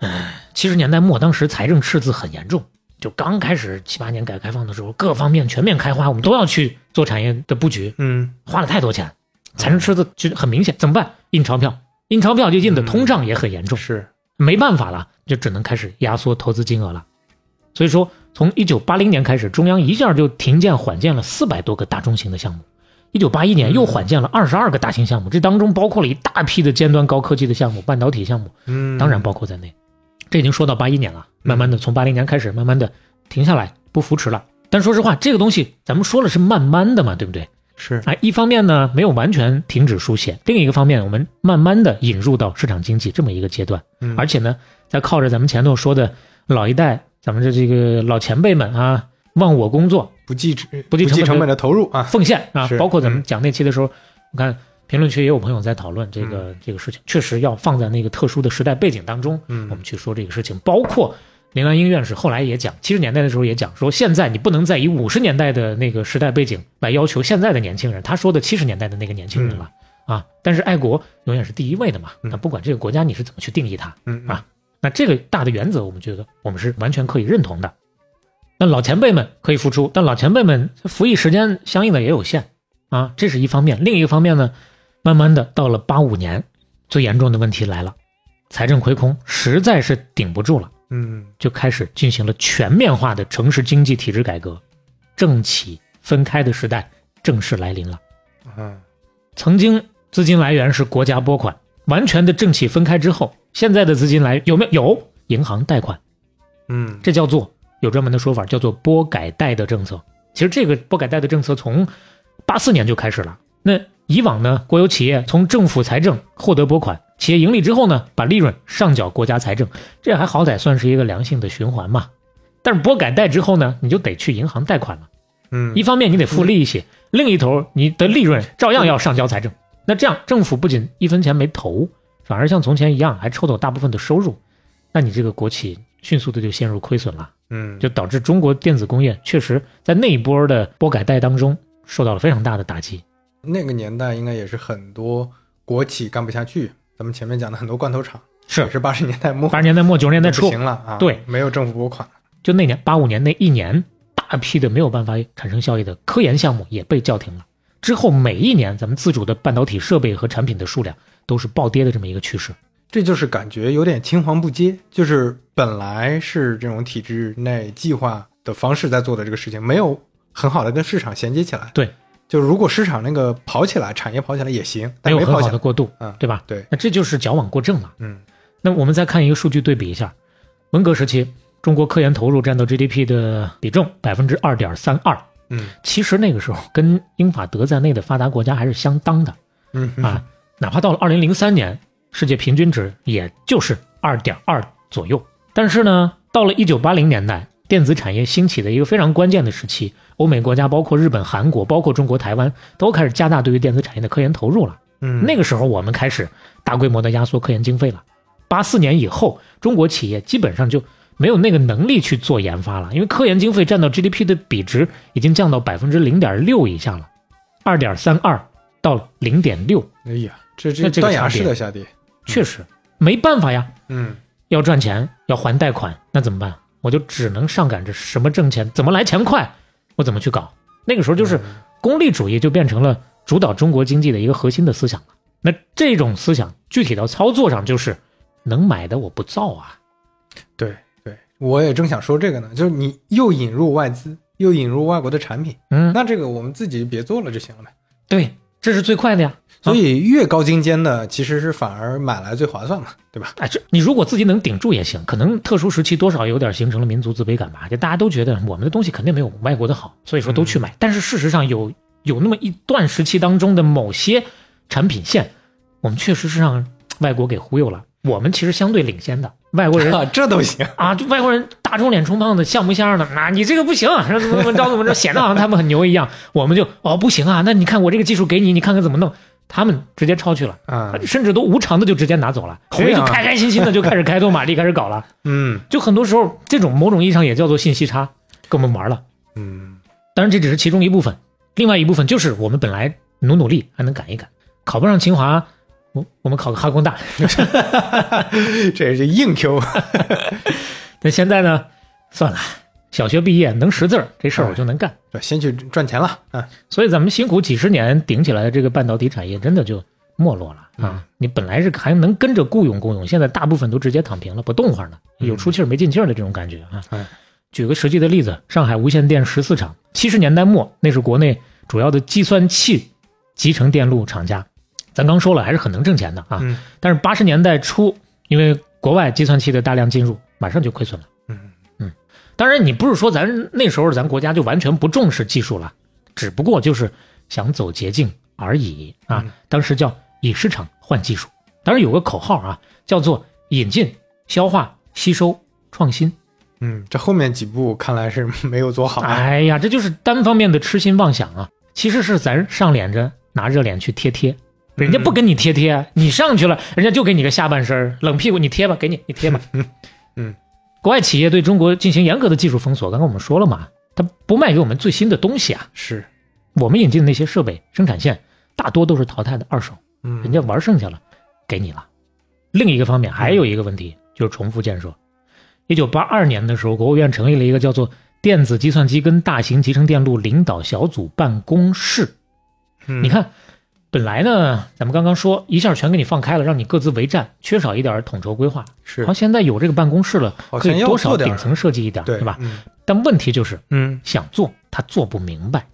[SPEAKER 2] 嗯，七十年代末，当时财政赤字很严重，就刚开始七八年改革开放的时候，各方面全面开花，我们都要去做产业的布局，
[SPEAKER 3] 嗯
[SPEAKER 2] 花了太多钱，财政赤字就很明显，怎么办？印钞票，印钞票就印的通胀也很严重，
[SPEAKER 3] 是
[SPEAKER 2] 没办法了，就只能开始压缩投资金额了。所以说，从一九八零年开始，中央一下就停建缓建了四百多个大中型的项目。一九八一年又缓建了二十二个大型项目，这当中包括了一大批的尖端高科技的项目，半导体项目
[SPEAKER 3] 嗯，
[SPEAKER 2] 当然包括在内。这已经说到八一年了，慢慢的从八零年开始，慢慢的停下来，不扶持了。但说实话，这个东西咱们说了是慢慢的嘛，对不对？
[SPEAKER 3] 是
[SPEAKER 2] 哎，一方面呢没有完全停止书写，另一个方面我们慢慢的引入到市场经济这么一个阶段，
[SPEAKER 3] 嗯
[SPEAKER 2] 而且呢，在靠着咱们前头说的老一代，咱们的这个老前辈们啊，忘我工作、
[SPEAKER 3] 不计
[SPEAKER 2] 不计成本的
[SPEAKER 3] 成本的投入啊，
[SPEAKER 2] 奉献啊，包括咱们
[SPEAKER 3] 嗯
[SPEAKER 2] 讲那期的时候，我看评论区也有朋友在讨论这个、这个事情，确实要放在那个特殊的时代背景当中，
[SPEAKER 3] 嗯
[SPEAKER 2] 我们去说这个事情。包括林兰英院士后来也讲，七十年代的时候也讲说，现在你不能再以五十年代的那个时代背景来要求现在的年轻人，他说的七十年代的那个年轻人了。啊，但是爱国永远是第一位的嘛。
[SPEAKER 3] 嗯
[SPEAKER 2] 那不管这个国家你是怎么去定义它，
[SPEAKER 3] 嗯
[SPEAKER 2] 啊那这个大的原则，我们觉得我们是完全可以认同的。那老前辈们可以付出，但老前辈们服役时间相应的也有限啊，这是一方面。另一个方面呢，慢慢的到了八五年，最严重的问题来了，财政亏空，实在是顶不住了，
[SPEAKER 3] 嗯
[SPEAKER 2] 就开始进行了全面化的城市经济体制改革，政企分开的时代正式来临了。
[SPEAKER 3] 嗯
[SPEAKER 2] 曾经资金来源是国家拨款，完全的政企分开之后，现在的资金来有没有？有银行贷款，
[SPEAKER 3] 嗯
[SPEAKER 2] 这叫做有专门的说法，叫做拨改贷的政策。其实这个拨改贷的政策从八四年就开始了。那以往呢，国有企业从政府财政获得拨款，企业盈利之后呢，把利润上缴国家财政，这还好歹算是一个良性的循环嘛。但是拨改贷之后呢，你就得去银行贷款了。
[SPEAKER 3] 嗯
[SPEAKER 2] 一方面你得付利息，另一头你的利润照样要上交财政。那这样政府不仅一分钱没投，反而像从前一样还抽走大部分的收入，那你这个国企迅速的就陷入亏损了，
[SPEAKER 3] 嗯
[SPEAKER 2] 就导致中国电子工业确实在那一波的拨改带当中受到了非常大的打击。
[SPEAKER 3] 那个年代应该也是很多国企干不下去，咱们前面讲的很多罐头厂
[SPEAKER 2] 是
[SPEAKER 3] 也是八十年代末
[SPEAKER 2] 八十年代末九十年代
[SPEAKER 3] 不
[SPEAKER 2] 初，
[SPEAKER 3] 行了啊，
[SPEAKER 2] 对，
[SPEAKER 3] 没有政府拨款，
[SPEAKER 2] 就那年八五年那一年，大批的没有办法产生效益的科研项目也被叫停了。之后每一年，咱们自主的半导体设备和产品的数量都是暴跌的这么一个趋势。
[SPEAKER 3] 这就是感觉有点青黄不接，就是本来是这种体制内计划的方式在做的这个事情，没有很好的跟市场衔接起来。
[SPEAKER 2] 对，
[SPEAKER 3] 就如果市场那个跑起来，产业跑起来也行，
[SPEAKER 2] 没有很
[SPEAKER 3] 但没跑起来。
[SPEAKER 2] 好的过渡，
[SPEAKER 3] 嗯，
[SPEAKER 2] 对吧？
[SPEAKER 3] 对，
[SPEAKER 2] 那这就是矫枉过正了。
[SPEAKER 3] 嗯
[SPEAKER 2] 那我们再看一个数据对比一下，文革时期中国科研投入占到 GDP 的比重百分之二点三二，
[SPEAKER 3] 嗯
[SPEAKER 2] 其实那个时候跟英法德在内的发达国家还是相当的
[SPEAKER 3] 嗯
[SPEAKER 2] 啊。哪怕到了二零零三年，世界平均值也就是二点二左右。但是呢，到了一九八零年代，电子产业兴起的一个非常关键的时期，欧美国家包括日本、韩国，包括中国台湾，都开始加大对于电子产业的科研投入了。
[SPEAKER 3] 嗯，
[SPEAKER 2] 那个时候我们开始大规模的压缩科研经费了。八四年以后，中国企业基本上就没有那个能力去做研发了，因为科研经费占到 GDP 的比值已经降到百分之零点六以下了，二点三二到零点六，
[SPEAKER 3] 哎呀，这
[SPEAKER 2] 那这
[SPEAKER 3] 断崖式的下跌。
[SPEAKER 2] 确实没办法呀，
[SPEAKER 3] 嗯
[SPEAKER 2] 要赚钱要还贷款，那怎么办？我就只能上赶着什么挣钱，怎么来钱快，我怎么去搞？那个时候就是功利主义就变成了主导中国经济的一个核心的思想了。那这种思想具体到操作上，就是能买的我不造啊。
[SPEAKER 3] 对对，我也正想说这个呢，就是你又引入外资，又引入外国的产品，
[SPEAKER 2] 嗯，
[SPEAKER 3] 那这个我们自己别做了就行了呗。
[SPEAKER 2] 对，这是最快的呀。
[SPEAKER 3] 所以越高精尖的，其实是反而买来最划算嘛，对吧？
[SPEAKER 2] 哎，这你如果自己能顶住也行，可能特殊时期多少有点形成了民族自卑感吧，就大家都觉得我们的东西肯定没有外国的好，所以说都去买。但是事实上有有那么一段时期当中的某些产品线，我们确实是让外国给忽悠了。我们其实相对领先的，外国人
[SPEAKER 3] 啊，这都行。
[SPEAKER 2] 啊，就外国人大众脸充胖子，像模像样的，那、你这个不行，啊怎么怎么着怎么着，显得好像他们很牛一样。我们就哦不行啊，那你看我这个技术给你，你看看怎么弄。他们直接抄去了，
[SPEAKER 3] 啊，
[SPEAKER 2] 甚至都无偿的就直接拿走了，
[SPEAKER 3] 这样啊
[SPEAKER 2] 回去开开心心的就开始开动马力，开始搞了。
[SPEAKER 3] 嗯
[SPEAKER 2] 就很多时候，这种某种意义上也叫做信息差，跟我们玩了。
[SPEAKER 3] 嗯，
[SPEAKER 2] 当然，这只是其中一部分，另外一部分就是我们本来努努力还能赶一赶，考不上清华，我我们考个哈工大。
[SPEAKER 3] 这是硬 Q。
[SPEAKER 2] 那现在呢，算了，小学毕业能识字儿这事儿我就能干。
[SPEAKER 3] 对先去赚钱了。啊
[SPEAKER 2] 所以咱们辛苦几十年顶起来的这个半导体产业，真的就没落了啊！你本来是还能跟着雇佣雇佣，现在大部分都直接躺平了，不动换了，有出气儿没进气儿的这种感觉啊。
[SPEAKER 3] 嗯
[SPEAKER 2] 举个实际的例子，上海无线电十四厂，七十年代末那是国内主要的计算器集成电路厂家，咱刚说了还是很能挣钱的啊。
[SPEAKER 3] 嗯
[SPEAKER 2] 但是八十年代初，因为国外计算器的大量进入，马上就亏损了。
[SPEAKER 3] 嗯
[SPEAKER 2] 当然，你不是说咱那时候咱国家就完全不重视技术了，只不过就是想走捷径而已啊。当时叫以市场换技术，当然有个口号啊，叫做引进、消化、吸收、创新。
[SPEAKER 3] 嗯，这后面几步看来是没有做好。
[SPEAKER 2] 哎呀，这就是单方面的痴心妄想啊！其实是咱上脸着拿热脸去贴贴，人家不跟你贴贴，你上去了，人家就给你个下半身冷屁股，你贴吧，给你，你贴吧。
[SPEAKER 3] 嗯，
[SPEAKER 2] 国外企业对中国进行严格的技术封锁，刚刚我们说了嘛，他不卖给我们最新的东西啊。
[SPEAKER 3] 是
[SPEAKER 2] 我们引进的那些设备、生产线，大多都是淘汰的二手，
[SPEAKER 3] 嗯，
[SPEAKER 2] 人家玩剩下了，给你了。另一个方面还有一个问题，就是重复建设。一九八二年的时候，国务院成立了一个叫做电子计算机跟大型集成电路领导小组办公室。
[SPEAKER 3] 嗯
[SPEAKER 2] 你看，本来呢，咱们刚刚说一下全给你放开了，让你各自为战，缺少一点统筹规划。
[SPEAKER 3] 是
[SPEAKER 2] 好，现在有这个办公室了，可以多少顶层设计一点，
[SPEAKER 3] 对
[SPEAKER 2] 吧？
[SPEAKER 3] 嗯
[SPEAKER 2] 但问题就是，
[SPEAKER 3] 嗯
[SPEAKER 2] 想做他做不明白。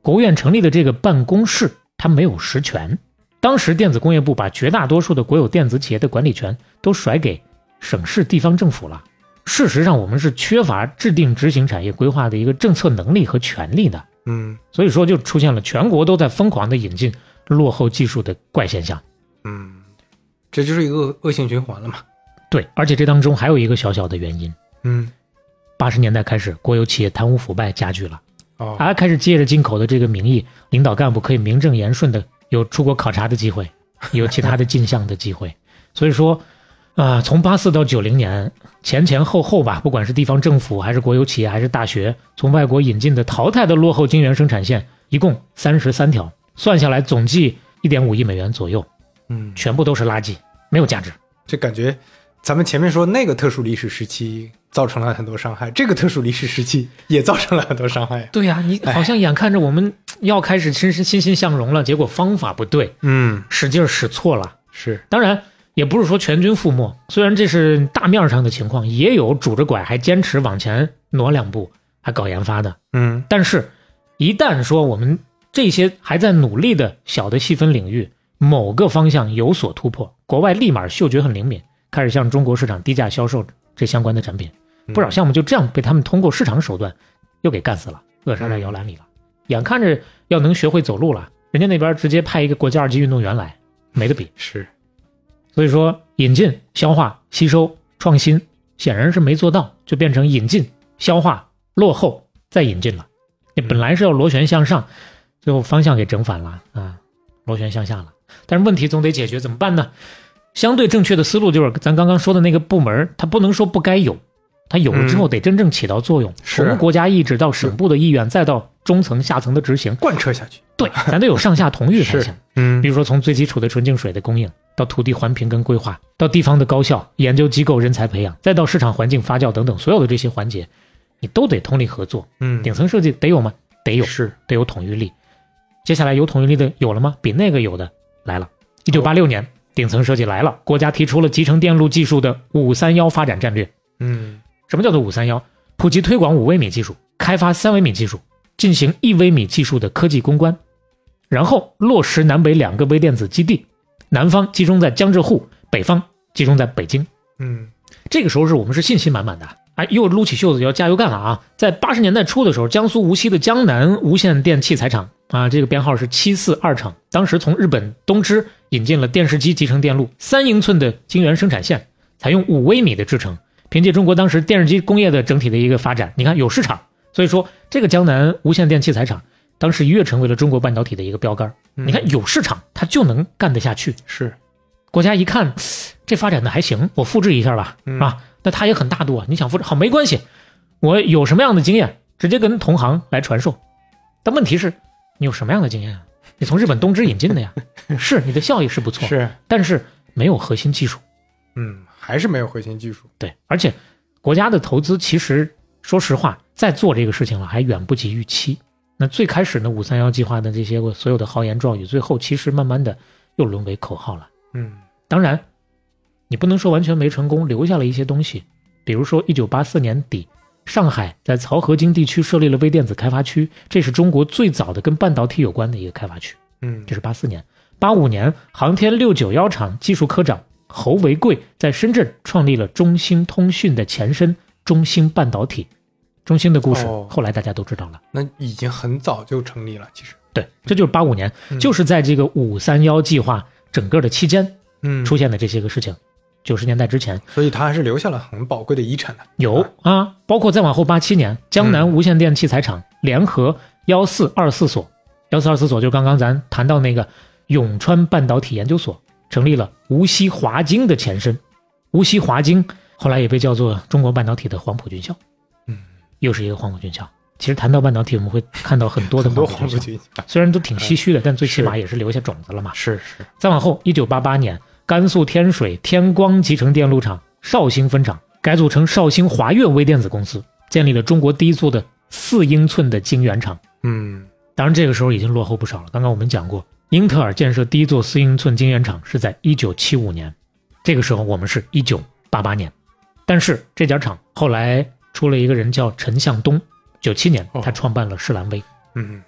[SPEAKER 2] 国务院成立的这个办公室，他没有实权。当时电子工业部把绝大多数的国有电子企业的管理权都甩给省市地方政府了。事实上，我们是缺乏制定执行产业规划的一个政策能力和权力的。
[SPEAKER 3] 嗯
[SPEAKER 2] 所以说，就出现了全国都在疯狂的引进落后技术的怪现象。
[SPEAKER 3] 嗯，这就是一个恶性循环了嘛。
[SPEAKER 2] 对，而且这当中还有一个小小的原因：
[SPEAKER 3] 嗯
[SPEAKER 2] 八十年代开始，国有企业贪污腐败加剧了。
[SPEAKER 3] 哦
[SPEAKER 2] 还开始借着进口的这个名义，领导干部可以名正言顺的有出国考察的机会，有其他的进项的机会。所以说，啊、从八四到九零年前前后后吧，不管是地方政府还是国有企业还是大学，从外国引进的淘汰的落后晶圆生产线，一共三十三条，算下来总计一点五亿美元左右，
[SPEAKER 3] 嗯，
[SPEAKER 2] 全部都是垃圾，没有价值。
[SPEAKER 3] 这感觉咱们前面说那个特殊历史时期造成了很多伤害，这个特殊历史时期也造成了很多伤害。
[SPEAKER 2] 对呀、你好像眼看着我们要开始欣欣欣欣向荣了，结果方法不对，
[SPEAKER 3] 嗯，
[SPEAKER 2] 使劲儿使错了。
[SPEAKER 3] 是
[SPEAKER 2] 当然，也不是说全军覆没，虽然这是大面上的情况，也有拄着拐还坚持往前挪两步，还搞研发的。
[SPEAKER 3] 嗯
[SPEAKER 2] 但是，一旦说我们这些还在努力的小的细分领域某个方向有所突破，国外立马嗅觉很灵敏，开始向中国市场低价销售这相关的产品，不少项目就这样被他们通过市场手段又给干死了，扼杀在摇篮里了。眼看着要能学会走路了，人家那边直接派一个国家二级运动员来，没得比。
[SPEAKER 3] 是
[SPEAKER 2] 所以说，引进、消化、吸收、创新，显然是没做到，就变成引进、消化、落后再引进了。你本来是要螺旋向上，最后方向给整反了啊，螺旋向下了。但是问题总得解决，怎么办呢？相对正确的思路就是咱刚刚说的那个部门，它不能说不该有，它有了之后得真正起到作用，
[SPEAKER 3] 是
[SPEAKER 2] 从国家意志到省部的意愿，再到中层下层的执行，
[SPEAKER 3] 贯彻下去。
[SPEAKER 2] 对，咱得有上下同欲才行。
[SPEAKER 3] 嗯
[SPEAKER 2] 比如说从最基础的纯净水的供应，到土地环评跟规划，到地方的高校研究机构人才培养，再到市场环境发酵等等，所有的这些环节，你都得通力合作。
[SPEAKER 3] 嗯
[SPEAKER 2] 顶层设计得有吗？得有，
[SPEAKER 3] 是
[SPEAKER 2] 得有统御力。接下来有统一力的有了吗？比那个有的来了。一九八六年，顶层设计来了，国家提出了集成电路技术的“五三幺”发展战略。
[SPEAKER 3] 嗯
[SPEAKER 2] 什么叫做“五三幺”？普及推广五微米技术，开发三微米技术，进行一微米技术的科技攻关，然后落实南北两个微电子基地，南方集中在江浙沪，北方集中在北京。
[SPEAKER 3] 嗯
[SPEAKER 2] 这个时候是我们是信心满满的，哎，又撸起袖子要加油干了啊！在八十年代初的时候，江苏无锡的江南无线电器材厂啊，这个编号是七四二厂，当时从日本东芝引进了电视机集成电路三英寸的晶圆生产线，采用五微米的制程。凭借中国当时电视机工业的整体的一个发展，你看有市场，所以说这个江南无线电器材厂当时一跃成为了中国半导体的一个标杆。你看有市场，它就能干得下去。
[SPEAKER 3] 是
[SPEAKER 2] 国家一看这发展的还行，我复制一下吧，
[SPEAKER 3] 嗯
[SPEAKER 2] 啊，那他也很大度啊。你想复制好没关系，我有什么样的经验，直接跟同行来传授。但问题是，你有什么样的经验啊？你从日本东芝引进的呀，是你的效益是不错，
[SPEAKER 3] 是
[SPEAKER 2] 但是没有核心技术。
[SPEAKER 3] 嗯，还是没有核心技术。
[SPEAKER 2] 对，而且国家的投资其实说实话，在做这个事情了，还远不及预期。那最开始呢，五三幺计划的这些个所有的豪言壮语，最后其实慢慢的又沦为口号了。
[SPEAKER 3] 嗯
[SPEAKER 2] 当然，你不能说完全没成功，留下了一些东西，比如说一九八四年底，上海在漕河泾地区设立了微电子开发区，这是中国最早的跟半导体有关的一个开发区。
[SPEAKER 3] 嗯。
[SPEAKER 2] 这是八四年，八五年，航天六九幺厂技术科长侯维贵在深圳创立了中兴通讯的前身中兴半导体，中兴的故事
[SPEAKER 3] 哦。
[SPEAKER 2] 后来大家都知道了。
[SPEAKER 3] 那已经很早就成立了，其实，
[SPEAKER 2] 对，这就是八五年，
[SPEAKER 3] 嗯。
[SPEAKER 2] 就是在这个五三幺计划整个的期间
[SPEAKER 3] 嗯。
[SPEAKER 2] 出现的这些个事情。九十年代之前。
[SPEAKER 3] 所以它还是留下了很宝贵的遗产的。
[SPEAKER 2] 有啊，包括再往后八七年，江南无线电器材厂联合幺四二四所，幺四二四所就刚刚咱谈到那个永川半导体研究所，成立了无锡华晶的前身，无锡华晶后来也被叫做中国半导体的黄埔军校，
[SPEAKER 3] 嗯，
[SPEAKER 2] 又是一个黄埔军校。其实谈到半导体，我们会看到很多的黄埔军校，虽然都挺唏嘘的，但最起码也是留下种子了嘛。
[SPEAKER 3] 是是，
[SPEAKER 2] 再往后，一九八八年，甘肃天水天光集成电路厂绍兴分厂改组成绍兴华岳微电子公司，建立了中国第一座的四英寸的晶圆厂。
[SPEAKER 3] 嗯
[SPEAKER 2] 当然，这个时候已经落后不少了。刚刚我们讲过，英特尔建设第一座四英寸晶圆厂是在一九七五年，这个时候我们是一九八八年。但是这家厂后来出了一个人叫陈向东，九七年
[SPEAKER 3] 哦
[SPEAKER 2] 他创办了士兰微。
[SPEAKER 3] 嗯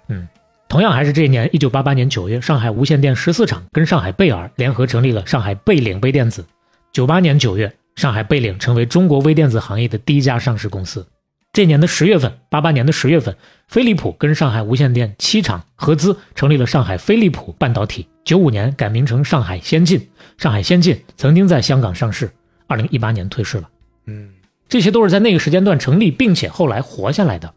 [SPEAKER 2] 同样还是这一年，一九八八年九月，上海无线电十四厂跟上海贝尔联合成立了上海贝岭微电子。九八年九月，上海贝岭成为中国微电子行业的第一家上市公司。这年的十月份，八八年的十月份，飞利浦跟上海无线电七厂合资成立了上海飞利浦半导体。九五年改名成上海先进，上海先进曾经在香港上市，二零一八年退市了。
[SPEAKER 3] 嗯
[SPEAKER 2] 这些都是在那个时间段成立，并且后来活下来的。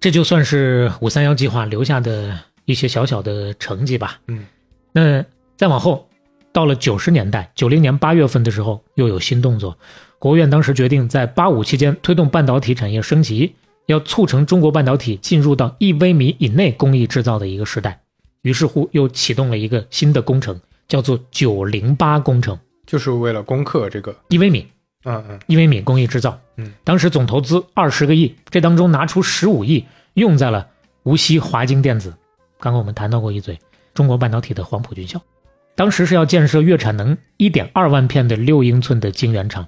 [SPEAKER 2] 这就算是五三幺计划留下的一些小小的成绩吧。
[SPEAKER 3] 嗯，
[SPEAKER 2] 那再往后，到了九十年代，九零年八月份的时候，又有新动作。国务院当时决定在八五期间推动半导体产业升级，要促成中国半导体进入到一微米以内工艺制造的一个时代。于是乎，又启动了一个新的工程，叫做“九零八工程
[SPEAKER 3] 就是为了攻克这个，”，
[SPEAKER 2] 一微米。
[SPEAKER 3] 嗯嗯
[SPEAKER 2] 一微米工艺制造。
[SPEAKER 3] 嗯，
[SPEAKER 2] 当时总投资二十个亿，这当中拿出十五亿用在了无锡华晶电子。刚刚我们谈到过一嘴，中国半导体的黄埔军校，当时是要建设月产能一点二万片的六英寸的晶圆厂。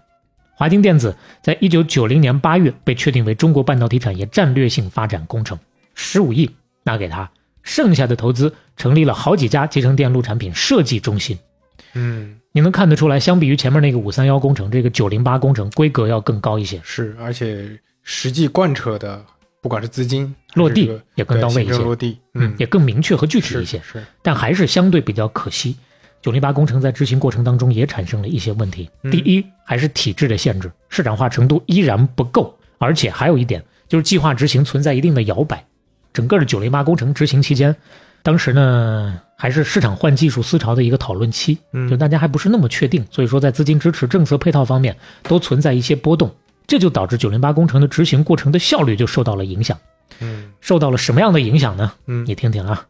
[SPEAKER 2] 华晶电子在一九九零年八月被确定为中国半导体产业战略性发展工程，十五亿拿给他，剩下的投资成立了好几家集成电路产品设计中心。
[SPEAKER 3] 嗯，
[SPEAKER 2] 你能看得出来，相比于前面那个五三幺工程，这个九零八工程规格要更高一些。
[SPEAKER 3] 是，而且实际贯彻的，不管是资金
[SPEAKER 2] 落地也更到位一些
[SPEAKER 3] 落地，
[SPEAKER 2] 嗯，也更明确和具体一些，
[SPEAKER 3] 是，
[SPEAKER 2] 但还是相对比较可惜。九零八工程在执行过程当中也产生了一些问题。
[SPEAKER 3] 嗯
[SPEAKER 2] 第一，还是体制的限制，市场化程度依然不够，而且还有一点就是计划执行存在一定的摇摆。整个的九零八工程执行期间，当时呢还是市场换技术思潮的一个讨论期，
[SPEAKER 3] 嗯
[SPEAKER 2] 就大家还不是那么确定，所以说在资金支持、政策配套方面都存在一些波动，这就导致九零八工程的执行过程的效率就受到了影响。
[SPEAKER 3] 嗯
[SPEAKER 2] 受到了什么样的影响呢？
[SPEAKER 3] 嗯
[SPEAKER 2] 你听听啊，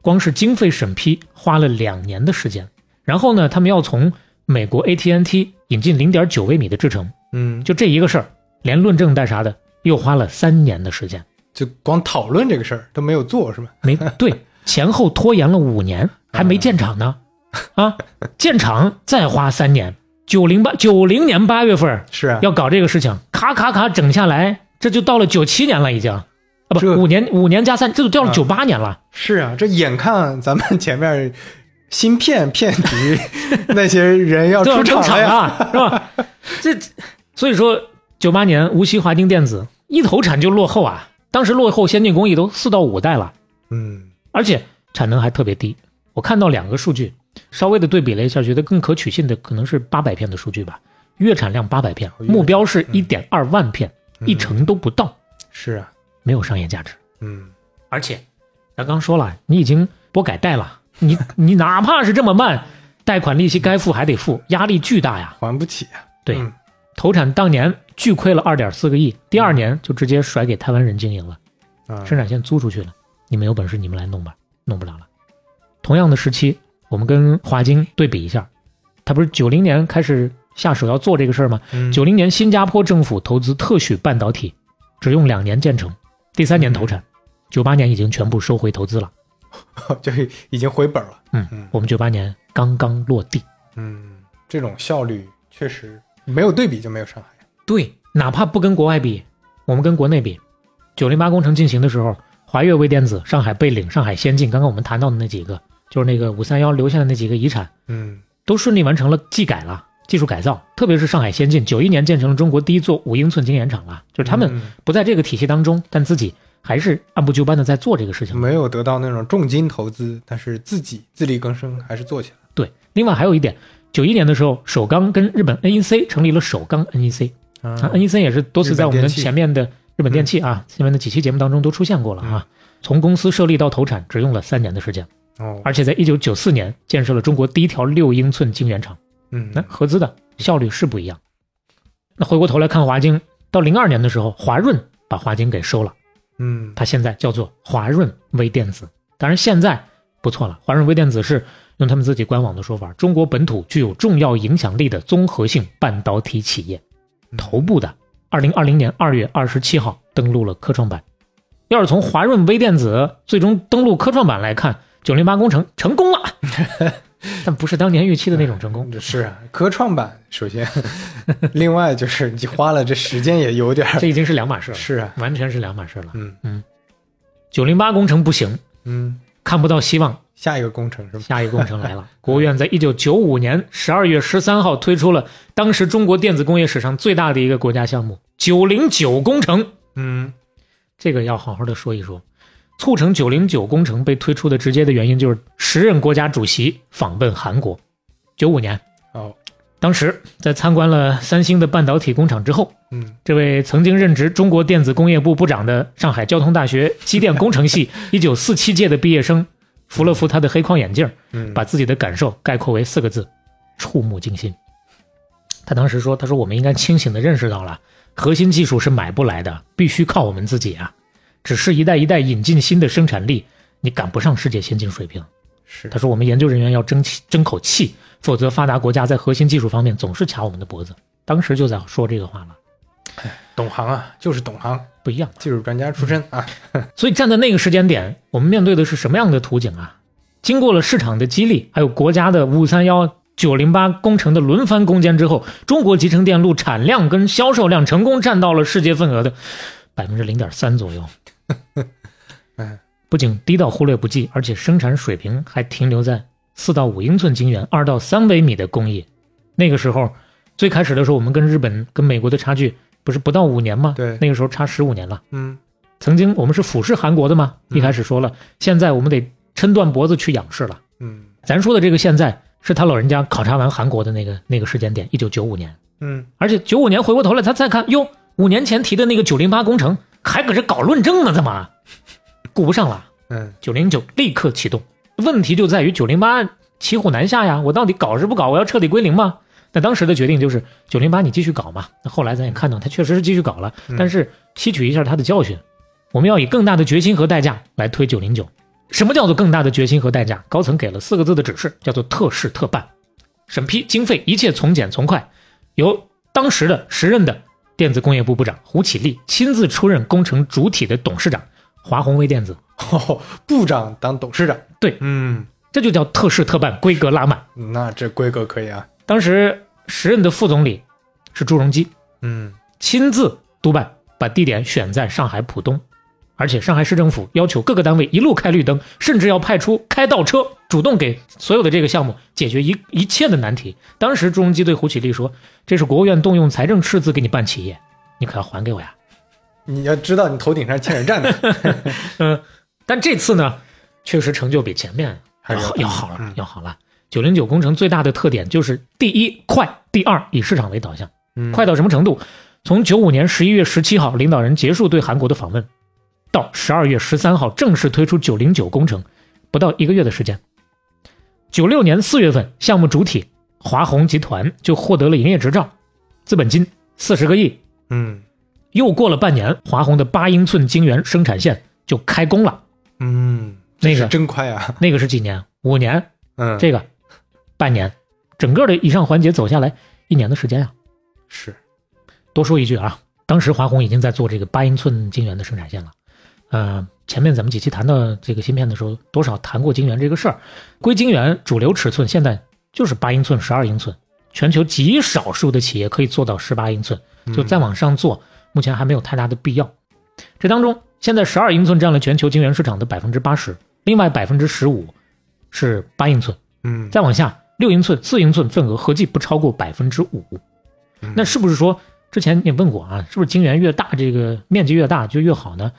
[SPEAKER 2] 光是经费审批花了两年的时间，然后呢，他们要从美国 AT&T 引进零点九微米的制程，
[SPEAKER 3] 嗯，
[SPEAKER 2] 就这一个事儿，连论证带啥的，又花了三年的时间，
[SPEAKER 3] 就光讨论这个事儿都没有做是吧？
[SPEAKER 2] 没对，前后拖延了五年，还没建厂呢，啊，建厂再花三年，九零八九零年八月份
[SPEAKER 3] 是啊，
[SPEAKER 2] 要搞这个事情，咔咔咔整下来，这就到了九七年了，已经啊不
[SPEAKER 3] 这
[SPEAKER 2] 五年五年加三，这都到了
[SPEAKER 3] 啊
[SPEAKER 2] 九八年了。
[SPEAKER 3] 是啊，这眼看咱们前面芯片骗局 那些人要出场了呀，
[SPEAKER 2] 了，是吧？这所以说，九八年无锡华晶电子一投产就落后啊，当时落后先进工艺都四到五代了，
[SPEAKER 3] 嗯
[SPEAKER 2] 而且产能还特别低。我看到两个数据，稍微的对比了一下，觉得更可取信的可能是八百片的数据吧，月产量八百片，目标是一点二万片，
[SPEAKER 3] 嗯。
[SPEAKER 2] 一成都不到，
[SPEAKER 3] 是啊，
[SPEAKER 2] 没有商业价值。
[SPEAKER 3] 嗯。
[SPEAKER 2] 而且，咱刚说了，你已经拨改贷了，你 你哪怕是这么慢，贷款利息该付还得付，压力巨大呀。
[SPEAKER 3] 还不起啊，
[SPEAKER 2] 对，
[SPEAKER 3] 嗯。
[SPEAKER 2] 投产当年巨亏了二点四个亿，第二年就直接甩给台湾人经营了，
[SPEAKER 3] 嗯
[SPEAKER 2] 生产线租出去了。你们有本事你们来弄吧，弄不了了。同样的时期，我们跟华晶对比一下，他不是九零年开始下手要做这个事儿吗？
[SPEAKER 3] 嗯
[SPEAKER 2] 九零年新加坡政府投资特许半导体，只用两年建成，第三年投产，九八年已经全部收回投资了。
[SPEAKER 3] 就是已经回本了，
[SPEAKER 2] 嗯
[SPEAKER 3] 嗯
[SPEAKER 2] 我们九八年刚刚落地。
[SPEAKER 3] 嗯，这种效率确实没有对比就没有伤害，
[SPEAKER 2] 对，哪怕不跟国外比，我们跟国内比，九零八工程进行的时候，华越微电子、上海贝岭、上海先进，刚刚我们谈到的那几个，就是那个五三幺留下的那几个遗产，
[SPEAKER 3] 嗯。
[SPEAKER 2] 都顺利完成了技改了，技术改造，特别是上海先进，九一年建成了中国第一座五英寸晶圆厂了，就是他们
[SPEAKER 3] 嗯。
[SPEAKER 2] 不在这个体系当中，但自己还是按部就班的在做这个事情。
[SPEAKER 3] 没有得到那种重金投资，但是自己自力更生，还是做起来。
[SPEAKER 2] 对，另外还有一点，九一年的时候，首钢跟日本 NEC 成立了首钢 NEC，啊。
[SPEAKER 3] 啊
[SPEAKER 2] ，NEC 也是多次在我们前面的日本电器啊，前面的几期节目当中都出现过了啊。从公司设立到投产只用了三年的时间，
[SPEAKER 3] 哦，
[SPEAKER 2] 而且在一九九四年建设了中国第一条六英寸晶圆厂。
[SPEAKER 3] 嗯
[SPEAKER 2] 那合资的效率是不一样。那回过头来看华晶，到零二年的时候，华润把华晶给收了，
[SPEAKER 3] 嗯
[SPEAKER 2] 它现在叫做华润微电子。当然现在不错了，华润微电子是用他们自己官网的说法，中国本土具有重要影响力的综合性半导体企业。头部的，二零二零年二月二十七号登陆了科创板。要是从华润微电子最终登陆科创板来看，九零八工程成功了，但不是当年预期的那种成功。
[SPEAKER 3] 是啊，科创板首先，另外就是你花了这时间也有点儿
[SPEAKER 2] 这已经是两码事了，
[SPEAKER 3] 是啊，
[SPEAKER 2] 完全是两码事了。
[SPEAKER 3] 嗯
[SPEAKER 2] 九零八工程不行，
[SPEAKER 3] 嗯，
[SPEAKER 2] 看不到希望，
[SPEAKER 3] 下一个工程是吧？
[SPEAKER 2] 下一个工程来了。国务院在一九九五年十二月十三号推出了当时中国电子工业史上最大的一个国家项目——九零九工程。
[SPEAKER 3] 嗯
[SPEAKER 2] 这个要好好的说一说。促成九零九工程被推出的直接的原因就是时任国家主席访问韩国。九五年，
[SPEAKER 3] 哦
[SPEAKER 2] 当时在参观了三星的半导体工厂之后，
[SPEAKER 3] 嗯
[SPEAKER 2] 这位曾经任职中国电子工业部部长的上海交通大学机电工程系一九四七届的毕业生，扶了扶他的黑框眼镜，
[SPEAKER 3] 嗯，
[SPEAKER 2] 把自己的感受概括为四个字：触目惊心。他当时说：“他说我们应该清醒地认识到了，核心技术是买不来的，必须靠我们自己啊！只是一代一代引进新的生产力，你赶不上世界先进水平。”
[SPEAKER 3] 是
[SPEAKER 2] 他说：“我们研究人员要争气争口气，否则发达国家在核心技术方面总是卡我们的脖子。”当时就在说这个话了，
[SPEAKER 3] 懂行啊，就是懂行，
[SPEAKER 2] 不一样。
[SPEAKER 3] 技术专家出身啊。
[SPEAKER 2] 所以站在那个时间点，我们面对的是什么样的图景啊？经过了市场的激励，还有国家的五三幺、九零八工程的轮番攻坚之后，中国集成电路产量跟销售量成功占到了世界份额的百分之零点三左右。
[SPEAKER 3] 嗯，
[SPEAKER 2] 不仅低到忽略不计，而且生产水平还停留在四到五英寸晶圆、二到三微米的工艺。那个时候，最开始的时候，我们跟日本、跟美国的差距不是不到五年吗？
[SPEAKER 3] 对
[SPEAKER 2] 那个时候差十五年了。
[SPEAKER 3] 嗯
[SPEAKER 2] 曾经我们是俯视韩国的嘛，一开始说了，现在我们得抻断脖子去仰视了。
[SPEAKER 3] 嗯
[SPEAKER 2] 咱说的这个现在是他老人家考察完韩国的那个那个时间点，一九九五年，
[SPEAKER 3] 嗯
[SPEAKER 2] 而且九五年回过头来他再看，哟，五年前提的那个九零八工程还搁这搞论证呢，怎么顾不上了？
[SPEAKER 3] 嗯
[SPEAKER 2] 九零九立刻启动，问题就在于九零八骑虎难下呀，我到底搞是不搞？我要彻底归零吗？那当时的决定就是九零八你继续搞嘛。那后来咱也看到，他确实是继续搞了，但是吸取一下他的教训，我们要以更大的决心和代价来推九零九。什么叫做更大的决心和代价？高层给了四个字的指示，叫做特事特办，审批经费一切从简从快，由当时的时任的电子工业部部长胡启立亲自出任工程主体的董事长，华虹微电子。
[SPEAKER 3] 哦，部长当董事长，
[SPEAKER 2] 对
[SPEAKER 3] 嗯，
[SPEAKER 2] 这就叫特事特办，规格拉满。
[SPEAKER 3] 那这规格可以啊。
[SPEAKER 2] 当时时任的副总理是朱镕基，
[SPEAKER 3] 嗯
[SPEAKER 2] 亲自督办，把地点选在上海浦东，而且上海市政府要求各个单位一路开绿灯，甚至要派出开道车，主动给所有的这个项目解决一一切的难题。当时朱镕基对胡启立说：“这是国务院动用财政赤字给你办企业，你可要还给我呀。
[SPEAKER 3] 你要知道，你头顶上欠着站的。”
[SPEAKER 2] 嗯，但这次呢，确实成就比前面要好
[SPEAKER 3] 还要
[SPEAKER 2] 要好了
[SPEAKER 3] 嗯，
[SPEAKER 2] 要好了。九零九工程最大的特点就是第一快，第二以市场为导向。
[SPEAKER 3] 嗯
[SPEAKER 2] 快到什么程度？从九五年十一月十七号领导人结束对韩国的访问，到十二月十三号正式推出九零九工程，不到一个月的时间。九六年四月份，项目主体华虹集团就获得了营业执照，资本金四十个亿。
[SPEAKER 3] 嗯
[SPEAKER 2] 又过了半年，华虹的八英寸晶圆生产线就开工了。
[SPEAKER 3] 嗯，
[SPEAKER 2] 那个
[SPEAKER 3] 真快啊。
[SPEAKER 2] 那个是几年？五年。
[SPEAKER 3] 嗯，
[SPEAKER 2] 这个半年，整个的以上环节走下来一年的时间啊。
[SPEAKER 3] 是
[SPEAKER 2] 多说一句啊，当时华虹已经在做这个八英寸晶圆的生产线了。呃，前面咱们几期谈到这个芯片的时候，多少谈过晶圆这个事儿。硅晶圆主流尺寸现在就是八英寸、十二英寸，全球极少数的企业可以做到十八英寸，就再往上做，目前还没有太大的必要。这当中，现在十二英寸占了全球晶圆市场的百分之八十，另外百分之十五是八英寸。
[SPEAKER 3] 嗯
[SPEAKER 2] 再往下，六英寸、四英寸份额合计不超过百分之五。那是不是说之前你问过啊？是不是晶圆越大，这个面积越大就越好呢？